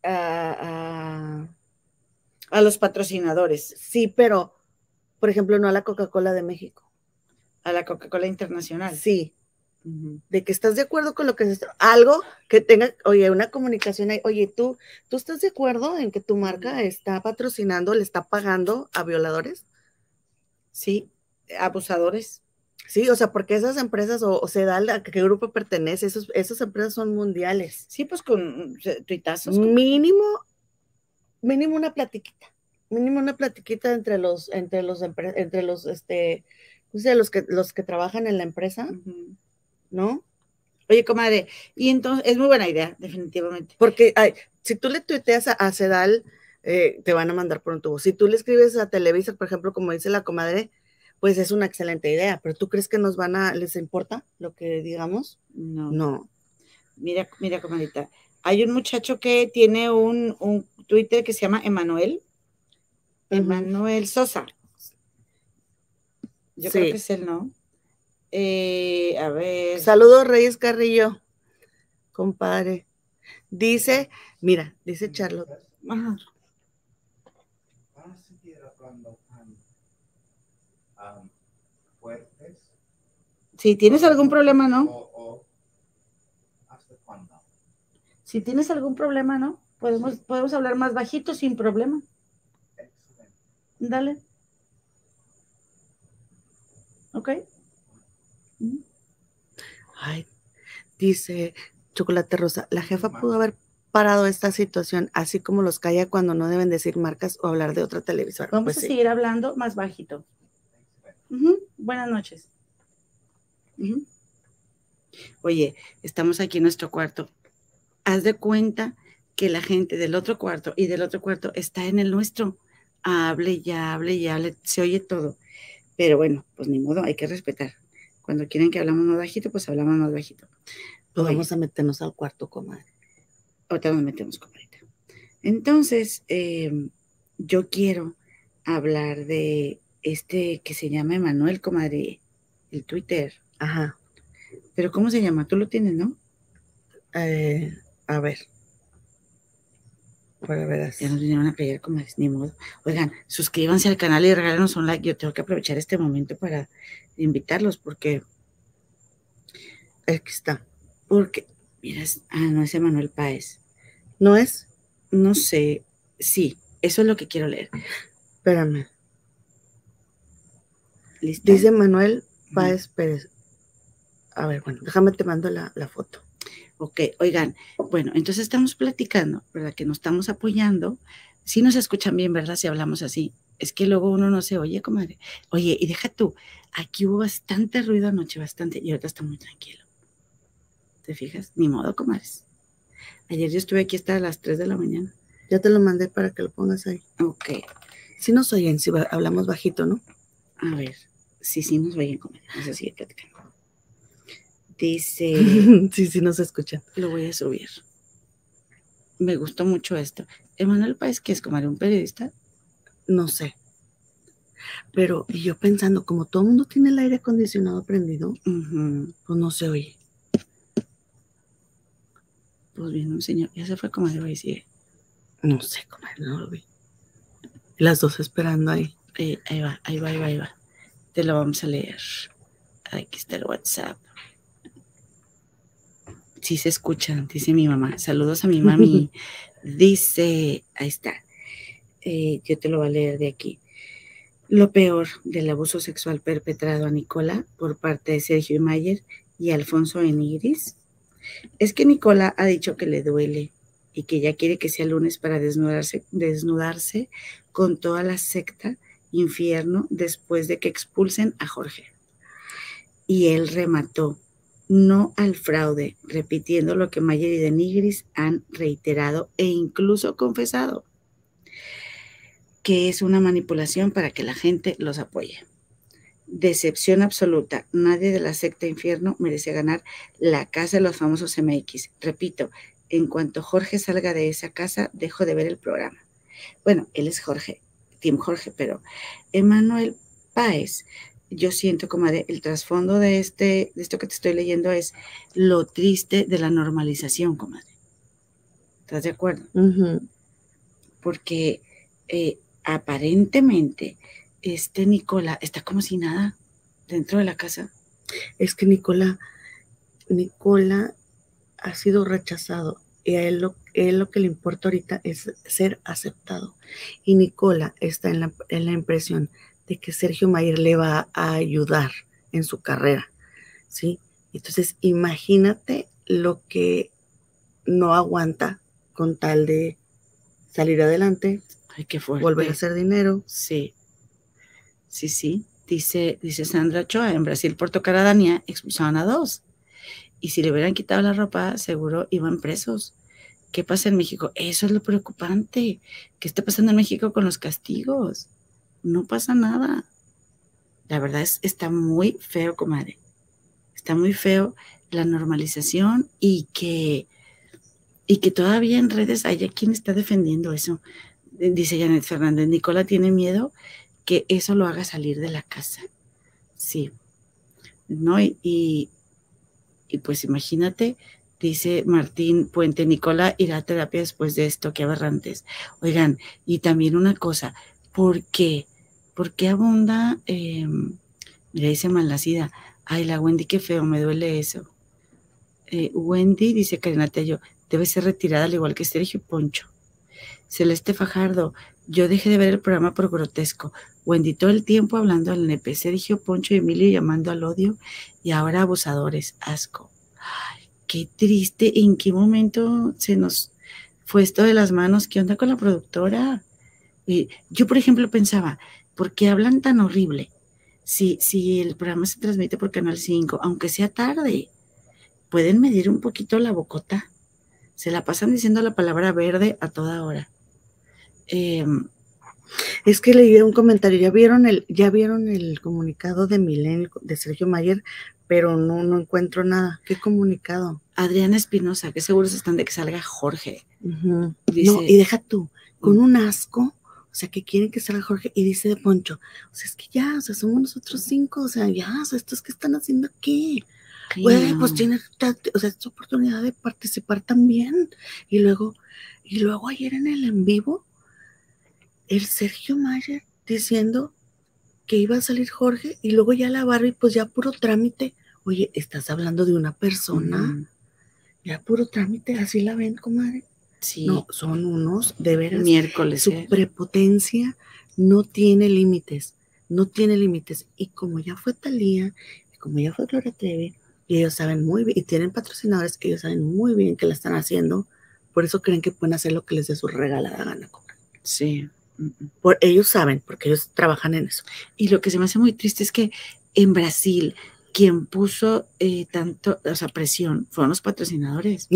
a- a- a los patrocinadores, Sí, pero, por ejemplo, no a la Coca-Cola de México. a la Coca-Cola Internacional. Sí. De que estás de acuerdo con lo que está, algo que tenga, oye, una comunicación ahí, oye, tú, ¿tú estás de acuerdo en que tu marca está patrocinando, le está pagando a violadores? Sí, abusadores. Sí, o sea, porque esas empresas, o, o se da a qué grupo pertenece, esos, esas empresas son mundiales. Sí, pues con eh, tuitazos. con- Mínimo, mínimo una platiquita, mínimo una platiquita entre los, entre los, entre los, este, o sea, los que, los que trabajan en la empresa. ¿No? Oye, comadre, y entonces es muy buena idea, definitivamente. Porque ay, si tú le tuiteas a, a Sedal, eh, te van a mandar por un tubo. Si tú le escribes a Televisa, por ejemplo, como dice la comadre, pues es una excelente idea. Pero ¿tú crees que nos van a, les importa lo que digamos? No. No. Mira, mira, comadita. Hay un muchacho que tiene un, un Twitter que se llama Emanuel. Ujú. Emanuel Sosa. Yo creo que es él, ¿no? Eh, a ver. Saludos, Reyes Carrillo, compadre. Dice, mira, dice Charlotte. Ajá. Si tienes algún problema, ¿no? Si tienes algún problema, ¿no? Podemos, podemos hablar más bajito sin problema. Excelente. Dale. ¿Ok? Ay, dice Chocolate Rosa, la jefa pudo haber parado esta situación, así como los calla cuando no deben decir marcas o hablar de otra televisora. Vamos Pues a sí. seguir hablando más bajito. Buenas noches. Oye, estamos aquí en nuestro cuarto. Haz de cuenta que la gente del otro cuarto y del otro cuarto está en el nuestro. Hable y hable y hable, se oye todo. Pero bueno, pues ni modo, hay que respetar. Cuando quieren que hablamos más bajito, pues hablamos más bajito. Oye. vamos a meternos al cuarto, comadre. Ahorita nos metemos, compadrita. Entonces, eh, yo quiero hablar de este que se llama Emanuel, comadre, el Twitter. Ajá. Pero ¿cómo se llama? Tú lo tienes, ¿no? Eh, a ver. Para ver Ya nos vinieron a pedir, comadres, ni modo. Oigan, suscríbanse al canal y regálenos un like. Yo tengo que aprovechar este momento para invitarlos porque, Aquí está. porque, mira, es- ah, no es Emanuel Páez. ¿No es? No sé, sí, eso es lo que quiero leer. Espérame. Dice Manuel Páez Pérez. A ver, bueno, déjame te mando la, la foto. Ok, oigan, bueno, entonces estamos platicando, ¿verdad? Que nos estamos apoyando. Si nos escuchan bien, ¿verdad? Si hablamos así. Es que luego uno no se oye, comadre. Oye, y deja tú, aquí hubo bastante ruido anoche, bastante, y ahorita está muy tranquilo. ¿Te fijas? Ni modo, comadres. Ayer yo estuve aquí hasta las 3 de la mañana. Ya te lo mandé para que lo pongas ahí. Ok, Si nos oyen, si hablamos bajito, ¿no? a ver. Sí, sí, nos oyen, comadre. Vamos a seguir platicando. Dice. sí, sí nos escuchan. Lo voy a subir. Me gustó mucho esto. Emanuel Páez, que es como un periodista, No sé. Pero y yo pensando, como todo el mundo tiene el aire acondicionado prendido, pues no se oye. pues viene un señor, ya se fue como de sigue. No sé, comadre, no lo vi. Las dos esperando ahí. Eh, ahí va, ahí va, ahí va, ahí va. Te lo vamos a leer. Aquí está el WhatsApp. Sí se escuchan, dice mi mamá. Saludos a mi mami. dice, ahí está. Eh, yo te lo voy a leer de aquí. Lo peor del abuso sexual perpetrado a Nicola por parte de Sergio Mayer y Alfonso Enigris es que Nicola ha dicho que le duele y que ya quiere que sea lunes para desnudarse, desnudarse con toda la secta infierno después de que expulsen a Jorge. Y él remató, no al fraude, repitiendo lo que Mayer y Denigris han reiterado e incluso confesado, que es una manipulación para que la gente los apoye. Decepción absoluta. Nadie de la secta infierno merece ganar la casa de los famosos MX. Repito, en cuanto Jorge salga de esa casa, dejo de ver el programa. Bueno, él es Jorge, Tim Jorge, pero Emanuel Páez, yo siento, comadre, el trasfondo de, este, de esto que te estoy leyendo es lo triste de la normalización, comadre. ¿Estás de acuerdo? Porque eh, aparentemente este Nicola está como si nada dentro de la casa. Es que Nicola, Nicola ha sido rechazado y a él lo, lo que le importa ahorita es ser aceptado. Y Nicola está en la, en la impresión de que Sergio Mayer le va a ayudar en su carrera, ¿sí? Entonces, imagínate lo que no aguanta con tal de salir adelante, Ay, qué fuerte. volver a hacer dinero. Sí, sí, sí. Dice, dice Sandra Ochoa, en Brasil por tocar a Dania expulsaban a dos. Y si le hubieran quitado la ropa, seguro iban presos. ¿Qué pasa en México? Eso es lo preocupante. ¿Qué está pasando en México con los castigos? No pasa nada. La verdad es, está muy feo, comadre. Está muy feo la normalización y que, y que todavía en redes haya quien está defendiendo eso. Dice Janet Fernández, Nicola tiene miedo que eso lo haga salir de la casa. Sí. ¿No? Y, y, pues imagínate, dice Martín Puente, Nicola irá a terapia después de esto, qué aberrantes. Oigan, y también una cosa, ¿por qué? ¿Por qué abunda? Eh, mira, dice Malnacida, ay, la Wendy, qué feo, me duele eso. Eh, Wendy, dice Karina Tello, debe ser retirada al igual que Sergio Poncho. Celeste Fajardo, yo dejé de ver el programa por grotesco. Wendy todo el tiempo hablando al NP, Sergio Poncho y Emilio llamando al odio y ahora abusadores, asco. Ay, qué triste, ¿en qué momento se nos fue esto de las manos? ¿Qué onda con la productora? Y yo, por ejemplo, pensaba, ¿por qué hablan tan horrible? Si, si el programa se transmite por Canal 5, aunque sea tarde, pueden medir un poquito la bocota. Se la pasan diciendo la palabra verde a toda hora. Eh, Es que leí un comentario, ya vieron el, ya vieron el comunicado de Milenio, de Sergio Mayer, pero no, no encuentro nada. ¿Qué comunicado? Adriana Espinosa, que seguros están de que salga Jorge. Dice- No, y deja tú, con un asco, o sea, que quieren que salga Jorge, y dice de Poncho, o sea, es que ya, o sea, somos nosotros cinco, o sea, ya, o sea, estos que están haciendo aquí. Güey, pues tiene, ta- o sea, esta oportunidad de participar también. Y luego, y luego ayer en el en vivo, el Sergio Mayer diciendo que iba a salir Jorge, y luego ya la Barbie, pues ya puro trámite. Oye, estás hablando de una persona, ya puro trámite, así la ven, comadre. Sí, No, son unos, de veras, miércoles. su ¿eh? prepotencia no tiene límites, no tiene límites. Y como ya fue Talía, y como ya fue Gloria Trevi, y ellos saben muy bien, y tienen patrocinadores que ellos saben muy bien que la están haciendo, por eso creen que pueden hacer lo que les dé su regalada gana. Sí. Por, ellos saben, porque ellos trabajan en eso. Y lo que se me hace muy triste es que en Brasil, quien puso eh, tanto, o sea, presión, fueron los patrocinadores.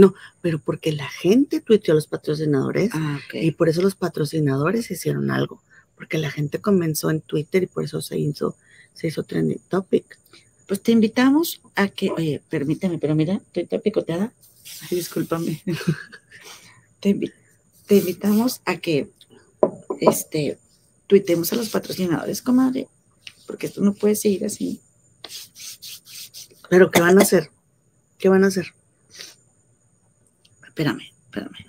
Pero porque la gente tuiteó a los patrocinadores, Ah, y por eso los patrocinadores hicieron algo, porque la gente comenzó en Twitter y por eso se hizo, se hizo trending topic. Pues te invitamos a que, oye, permíteme, pero mira, estoy toda picoteada. Ay, discúlpame. te, invi- te invitamos a que este tuitemos a los patrocinadores, comadre, porque esto no puede seguir así. Pero ¿qué van a hacer? ¿Qué van a hacer? Espérame, espérame.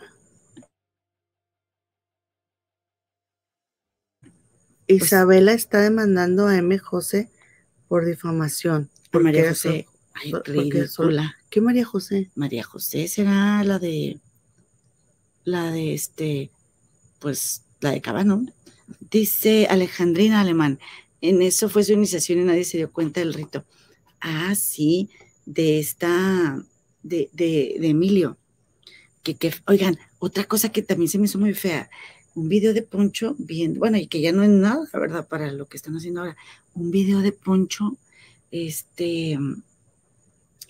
Isabela está demandando a M. José por difamación. Porque María eso- José. Ay, eso- ridícula. ¿Qué María José? María José será la de la de este, pues la de Cabano. Dice Alejandrina Alemán, en eso fue su iniciación y nadie se dio cuenta del rito. Ah, sí, de esta, de, de, de Emilio. Que, que, oigan, Otra cosa que también se me hizo muy fea, un video de Poncho viendo, bueno, y que ya no es nada, la verdad, para lo que están haciendo ahora, un video de Poncho, este,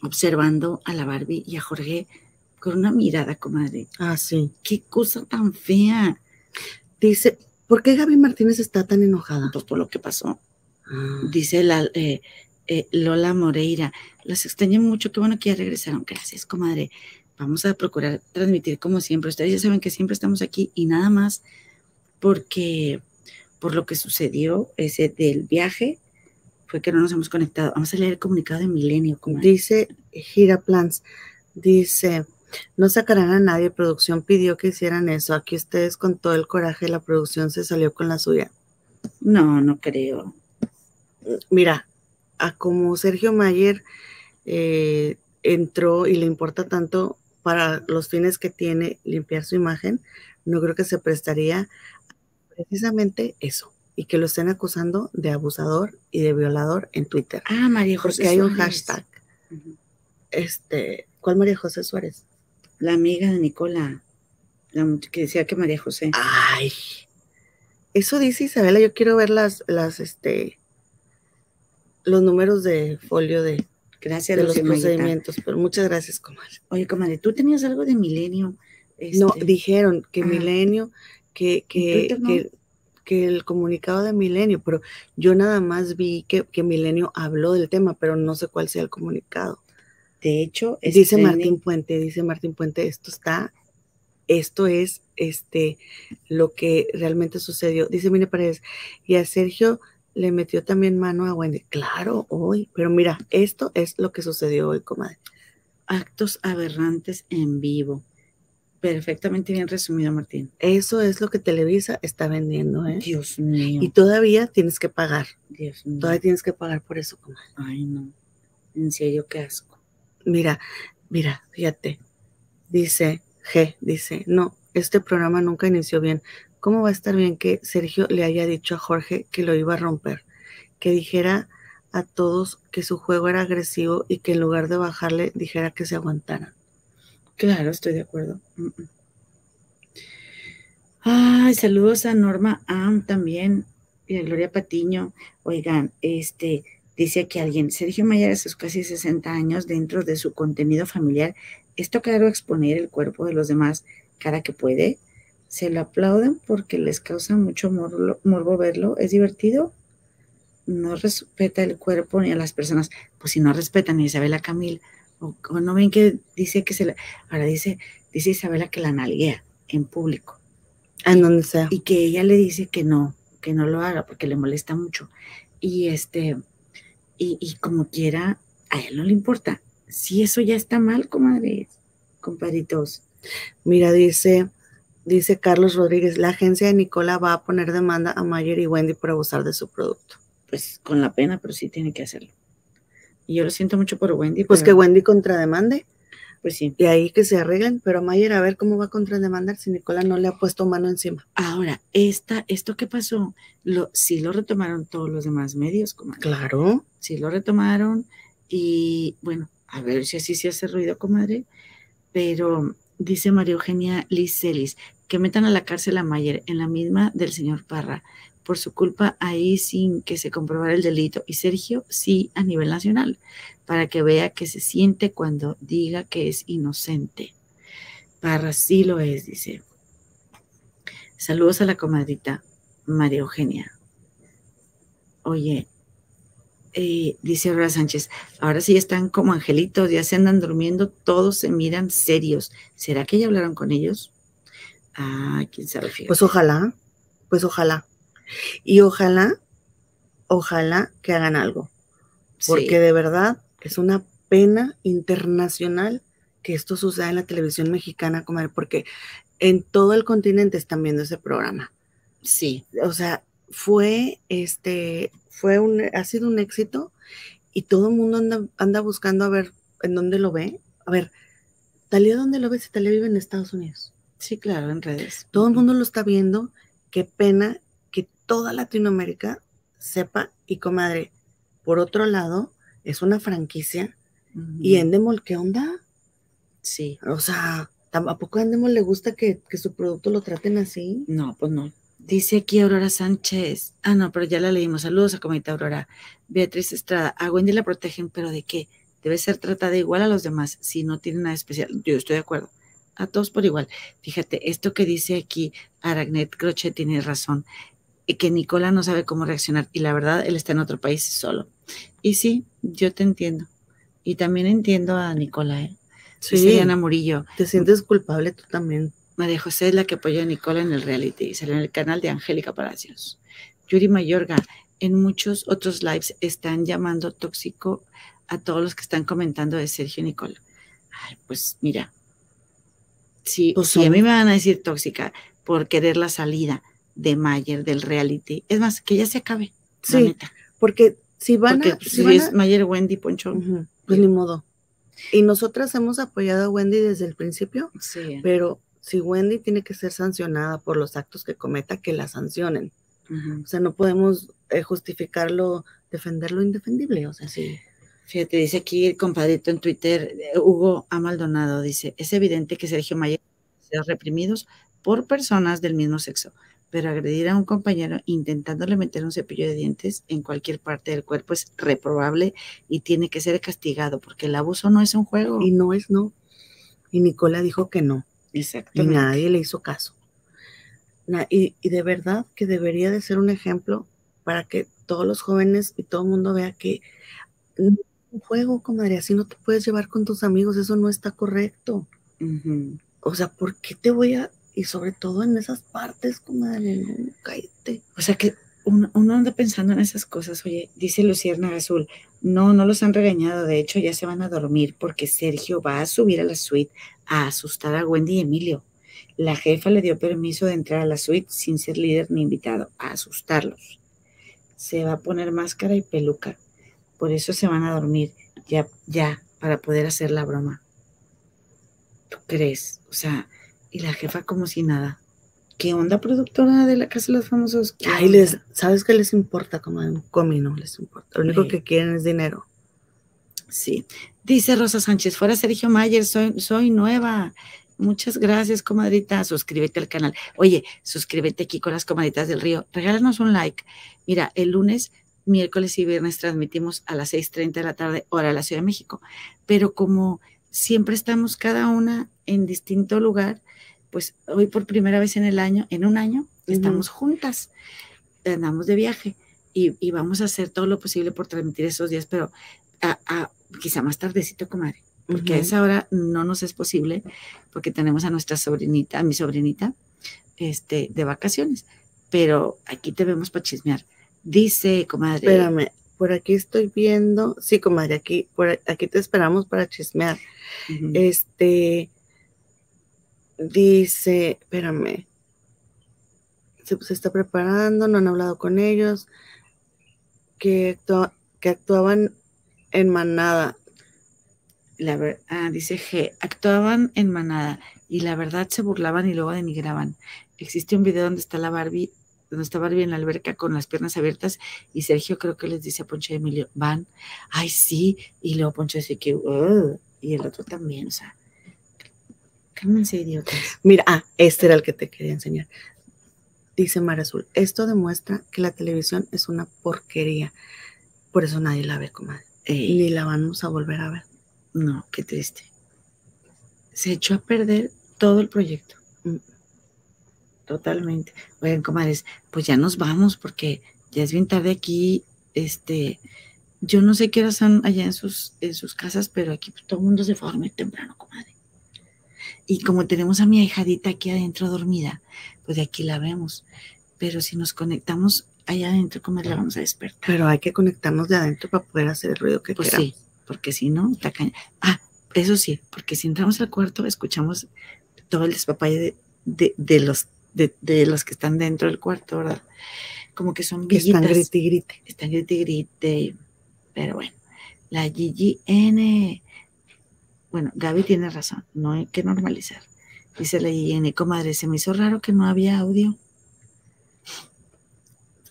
observando a la Barbie y a Jorge con una mirada, comadre. Ah, sí. Qué cosa tan fea. Dice, ¿por qué Gaby Martínez está tan enojada? Pues por lo que pasó. Ah, Dice la, eh, eh, Lola Moreira, las extrañé mucho, qué bueno que ya regresaron. Gracias, comadre. Vamos a procurar transmitir como siempre. Ustedes ya saben que siempre estamos aquí y nada más porque por lo que sucedió ese del viaje fue que no nos hemos conectado. Vamos a leer el comunicado de Milenio, comadre. Dice Giraplans, dice, no sacarán a nadie, producción pidió que hicieran eso. Aquí ustedes con todo el coraje, la producción se salió con la suya. No, no creo. Mira, a como Sergio Mayer eh, entró y le importa tanto para los fines que tiene limpiar su imagen, no creo que se prestaría precisamente eso y que lo estén acusando de abusador y de violador en Twitter. Ah, María José Porque hay un Suárez. hashtag. Este, ¿cuál María José Suárez? La amiga de Nicola, la que decía que María José. Ay, eso dice Isabela. Yo quiero ver las, las, este, los números de folio de, Gracias, de los Mayita. procedimientos. Pero muchas gracias, comadre. Oye, comadre, tú tenías algo de Milenio. No, este, dijeron que ah. Milenio, que, que, Twitter no? que, que el comunicado de Milenio, pero yo nada más vi que, que Milenio habló del tema, pero no sé cuál sea el comunicado. de hecho, es Dice trending. Martín Puente, dice Martín Puente, esto está, esto es este lo que realmente sucedió. Dice Mine Paredes, y a Sergio le metió también mano a Wendy. Claro, hoy, pero mira, esto es lo que sucedió hoy, comadre. actos aberrantes en vivo. Perfectamente bien resumido, Martín. Eso es lo que Televisa está vendiendo, ¿eh? Dios mío. Y todavía tienes que pagar, Dios mío. todavía tienes que pagar por eso, comadre. Ay, no. En serio, qué asco. Mira, mira, fíjate. Dice G, dice, no, este programa nunca inició bien. ¿Cómo va a estar bien que Sergio le haya dicho a Jorge que lo iba a romper? Que dijera a todos que su juego era agresivo y que en lugar de bajarle dijera que se aguantaran. Claro, estoy de acuerdo. Ay, saludos a Norma Am también y a Gloria Patiño. Oigan, este dice que alguien, Sergio Mayer a sus casi 60 años dentro de su contenido familiar, esto claro exponer el cuerpo de los demás cada que puede, se lo aplauden porque les causa mucho morbo, morbo verlo, es divertido, no respeta el cuerpo ni a las personas, pues si no respetan a Isabela Camil, o, o no ven que dice que se la, ahora dice, dice Isabela que la nalguea en público En donde sea. y que ella le dice que no, que no lo haga porque le molesta mucho. Y este, y, y como quiera, a él no le importa. Si eso ya está mal, comadres, compadritos. Mira, dice, dice Carlos Rodríguez, la agencia de Nicola va a poner demanda a Mayer y Wendy por abusar de su producto. Pues con la pena, pero sí tiene que hacerlo. Y yo lo siento mucho por Wendy. Pues que Wendy contrademande. Pues sí. Y ahí que se arreglen, pero a Mayer a ver cómo va a contrademandar si Nicola no le ha puesto mano encima. Ahora, esta, esto que pasó, lo, sí lo retomaron todos los demás medios, comadre. Claro. sí lo retomaron y bueno, a ver si así se hace ruido, comadre. Pero dice María Eugenia Licelis que metan a la cárcel a Mayer en la misma del señor Parra por su culpa ahí sin que se comprobara el delito y Sergio sí a nivel nacional para que vea que se siente cuando diga que es inocente. Parra sí lo es, dice. Saludos a la comadrita María Eugenia. Oye, eh, dice Aurora Sánchez, ahora sí están como angelitos, ya se andan durmiendo, todos se miran serios. ¿Será que ya hablaron con ellos? Ah, quién sabe, fíjate. Pues ojalá, pues ojalá. Y ojalá, ojalá que hagan algo. Porque Sí, de verdad es una pena internacional que esto suceda en la televisión mexicana, comadre, porque en todo el continente están viendo ese programa. sí, O sea, fue este, fue un, ha sido un éxito y todo el mundo anda, anda buscando a ver en dónde lo ve. A ver, Talía, ¿dónde lo ve si Talía vive en Estados Unidos? sí, claro, en redes. Todo el mundo lo está viendo. Qué pena que toda Latinoamérica sepa. Y comadre, por otro lado, es una franquicia. ¿Y Endemol qué onda? Sí, O sea, ¿A poco a Endemol le gusta que, que su producto lo traten así? No, pues no. Dice aquí Aurora Sánchez. Ah, no, pero ya la leímos. Saludos a Comita Aurora. Beatriz Estrada. A Wendy la protegen, pero ¿de qué? Debe ser tratada igual a los demás, si no tiene nada especial. Yo estoy de acuerdo. A todos por igual. Fíjate, esto que dice aquí Aragnet Crochet tiene razón. Y que Nicola no sabe cómo reaccionar. Y la verdad, él está en otro país solo. Y sí, yo te entiendo. Y también entiendo a Nicola, ¿eh? Sí. Diana Murillo. Te sientes culpable tú también. María José es la que apoyó a Nicola en el reality y salió en el canal de Angélica Palacios. Yuri Mayorga, en muchos otros lives están llamando tóxico a todos los que están comentando de Sergio y Nicola. Ay, pues mira, si, Pues si a mí me van a decir tóxica por querer la salida de Mayer del reality, es más, que ya se acabe. Sí, neta. Porque si van Porque a... pues, si si van es a- Mayer, Wendy, Poncho. Pues ni modo. Y nosotras hemos apoyado a Wendy desde el principio, Sí. pero si Wendy tiene que ser sancionada por los actos que cometa, que la sancionen. O sea, no podemos eh, justificarlo, defender lo indefendible. O sea, sí. Fíjate, dice aquí el compadrito en Twitter, eh, Hugo A. Maldonado, dice, es evidente que Sergio Mayer ser reprimidos por personas del mismo sexo, pero agredir a un compañero intentándole meter un cepillo de dientes en cualquier parte del cuerpo es reprobable y tiene que ser castigado, porque el abuso no es un juego. Y no es no. Y Nicola dijo que no. Y nadie le hizo caso. Y, y de verdad que debería de ser un ejemplo para que todos los jóvenes y todo el mundo vea que no es un juego, comadre, así no te puedes llevar con tus amigos, eso no está correcto. O sea, ¿por qué te voy a...? Y sobre todo en esas partes, comadre, no, cállate. O sea que uno, anda pensando en esas cosas. Oye, dice Luciérnaga Azul, no, no los han regañado. De hecho, ya se van a dormir porque Sergio va a subir a la suite a asustar a Wendy y Emilio. La jefa le dio permiso de entrar a la suite sin ser líder ni invitado, a asustarlos. Se va a poner máscara y peluca. Por eso se van a dormir ya, ya, para poder hacer la broma. ¿Tú crees? O sea, y la jefa como si nada. ¿Qué onda, productora de la Casa de los Famosos? ¿Qué Ay, les? ¿sabes qué les importa, comadre? Un comino les importa. Lo único Sí. que quieren es dinero. Sí. Dice Rosa Sánchez, fuera Sergio Mayer, soy, soy nueva. Muchas gracias, comadrita. Suscríbete al canal. Oye, suscríbete aquí con las comadritas del río. Regálanos un like. Mira, el lunes, miércoles y viernes transmitimos a las 6:30 de la tarde, hora de la Ciudad de México. Pero como siempre estamos cada una en distinto lugar, pues hoy por primera vez en el año, en un año, estamos juntas. Andamos de viaje y, y vamos a hacer todo lo posible por transmitir esos días, pero a, a- quizá más tardecito, comadre, porque a esa hora no nos es posible, porque tenemos a nuestra sobrinita, a mi sobrinita, este, de vacaciones, pero aquí te vemos para chismear. Dice, comadre, Espérame, por aquí estoy viendo. Sí, comadre, aquí, por aquí te esperamos para chismear. Este dice, espérame, se, se está preparando, no han hablado con ellos, que, actua- que actuaban en manada. la ah, dice G, actuaban en manada y la verdad se burlaban y luego denigraban. Existe un video donde está la Barbie, donde está Barbie en la alberca con las piernas abiertas y Sergio creo que les dice a Poncho y Emilio, van, ay sí, y luego Poncho dice que, y el otro también, o sea, cálmense idiotas. Mira, ah, este era el que te quería enseñar. Dice Mar Azul, esto demuestra que la televisión es una porquería. Por eso nadie la ve, comadre. Ey, Ni la vamos a volver a ver. no, qué triste. Se echó a perder todo el proyecto. Mm. Totalmente. Oigan, comadres, pues ya nos vamos porque ya es bien tarde aquí. Este, yo no sé qué horas son allá en sus, en sus casas, pero aquí todo el mundo se fue a dormir temprano, comadre. Y como tenemos a mi ahijadita aquí adentro dormida, pues de aquí la vemos. Pero si nos conectamos allá adentro, comadre, la vamos a despertar. Pero hay que conectarnos de adentro para poder hacer el ruido que Pues queramos. sí, porque si no, está caña- Ah, eso sí, porque si entramos al cuarto, escuchamos todo el despapalle de, de, de los, de, de los que están dentro del cuarto, ¿verdad? Como que son Que están villitas. grite y grite. Están grite y grite. Pero bueno, la GGN. Bueno, Gaby tiene razón, no hay que normalizar. Dice la GGN, comadre, se me hizo raro que no había audio.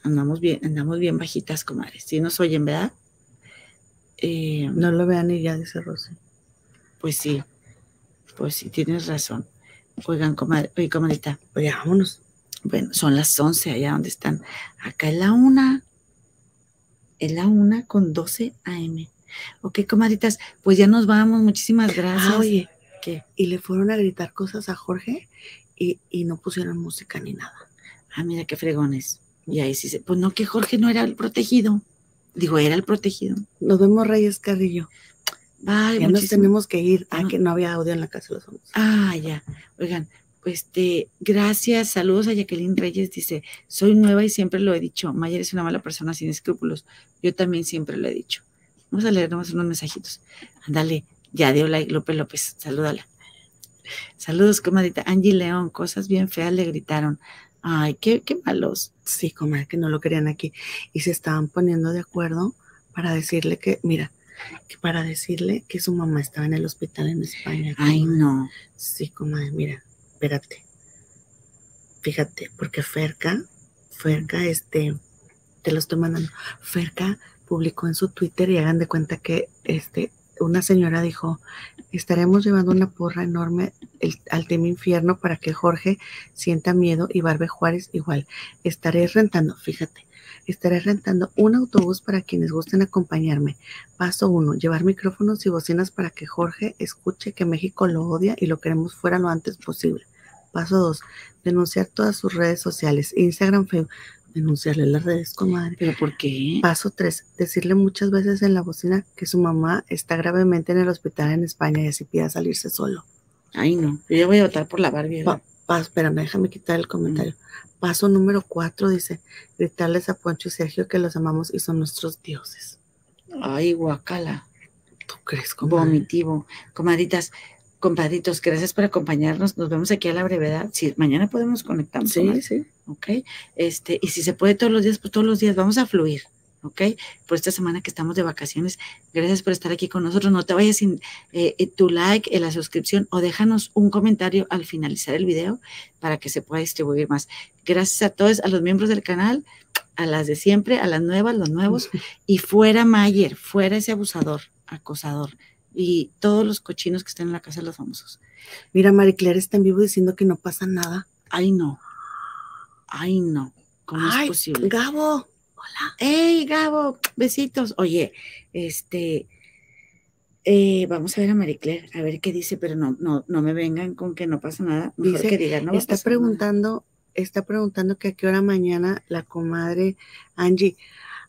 Andamos bien, andamos bien bajitas, comadres. Si nos oyen, ¿verdad? Eh, No lo vean y ya, dice Rosy. Pues sí, pues sí, tienes razón. Oigan, comadre, oye, comadita. Oye, vámonos. Bueno, son las 11 allá donde están. Acá es la una. Es la una con 12 AM. Ok, comadritas, pues ya nos vamos. Muchísimas gracias. Ah, oye, ¿Qué? y le fueron a gritar cosas a Jorge y, y no pusieron música ni nada. Ah, mira qué fregones. Y ahí sí se. Pues no, que Jorge no era el protegido. Digo, era el protegido. Nos vemos, Reyes Carrillo. Ay, ya nos tenemos que ir. Ah, Ah. que no había audio en la casa de los famosos. Ah, ya. Oigan, pues este, gracias, saludos a Jacqueline Reyes, dice, soy nueva y siempre lo he dicho, Mayer es una mala persona sin escrúpulos. Yo también siempre lo he dicho. Vamos a leer nomás unos mensajitos. Ándale, ya dio like López López, salúdala. Saludos, comadita. Angie León, cosas bien feas le gritaron. Ay, qué, qué malos. Sí, comadre, que no lo querían aquí. Y se estaban poniendo de acuerdo para decirle que, mira, que para decirle que su mamá estaba en el hospital en España. Ay, no. Sí, comadre, mira, espérate. Fíjate, porque Ferca, Ferca, este, te lo estoy mandando. Ferca publicó en su Twitter y hagan de cuenta que este, una señora dijo, estaremos llevando una porra enorme al tema infierno para que Jorge sienta miedo y Barbe Juárez igual. Estaré rentando, fíjate, estaré rentando un autobús para quienes gusten acompañarme. Paso uno, llevar micrófonos y bocinas para que Jorge escuche que México lo odia y lo queremos fuera lo antes posible. Paso dos, denunciar todas sus redes sociales, Instagram, Facebook, denunciarle las redes, comadre. ¿Pero por qué? Paso 3. Decirle muchas veces en la bocina que su mamá está gravemente en el hospital en España y así pida salirse solo. Ay, no. Yo ya voy a votar por la Barbie. Pa- paso, espérame, déjame quitar el comentario. Paso número 4 dice, gritarles a Poncho y Sergio que los amamos y son nuestros dioses. Ay, guacala. ¿Tú crees, comadre? Vomitivo. Comadritas, compadritos, gracias por acompañarnos. Nos vemos aquí a la brevedad. Si mañana podemos conectarnos. Sí, sí. ¿ok? Este, y si se puede todos los días, pues todos los días vamos a fluir, ¿ok? Por esta semana que estamos de vacaciones, gracias por estar aquí con nosotros. No te vayas sin eh, eh, tu like, eh, la suscripción o déjanos un comentario al finalizar el video para que se pueda distribuir más. Gracias a todos, a los miembros del canal, a las de siempre, a las nuevas, los nuevos, y fuera Mayer, fuera ese abusador, acosador, y todos los cochinos que están en la casa de los famosos. Mira, Marie Claire está en vivo diciendo que no pasa nada. Ay, no. Ay, no. ¿Cómo Ay, es posible? Gabo. ¡Hey, Gabo! Besitos. Oye, este, eh, vamos a ver a Marie Claire, a ver qué dice, pero no, no, no me vengan con que no pasa nada. Mejor Dice, que digan, no está preguntando, está preguntando que a qué hora mañana la comadre Angie.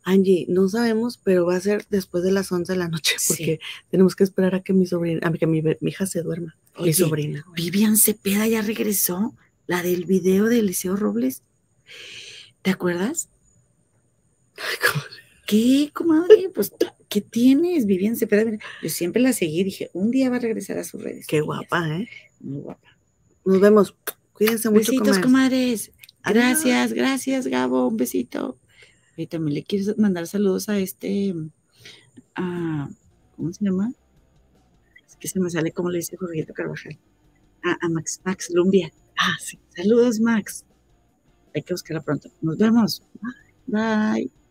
Angie, no sabemos, pero va a ser después de las 11 de la noche, Sí. porque tenemos que esperar a que mi sobrina, a que mi, hija se duerma. mi sobrina. Vivian Cepeda ya regresó, la del video de Eliseo Robles. ¿Te acuerdas? ¿Qué, comadre? Pues, ¿qué tienes, Vivian Cepeda? Mira, Yo siempre la seguí, dije, un día va a regresar a sus redes. Qué guapa, ¿eh? Muy guapa. Nos vemos. Cuídense mucho, Besitos, comadres. comadres. Gracias, gracias, Gabo. Un besito. Y también le quieres mandar saludos a este, a, ¿cómo se llama? Es que se me sale como le dice Jorgito Carvajal. A, Max, Max Lumbia. Ah, sí. Saludos, Max. Hay que buscarla pronto. Nos vemos. Bye.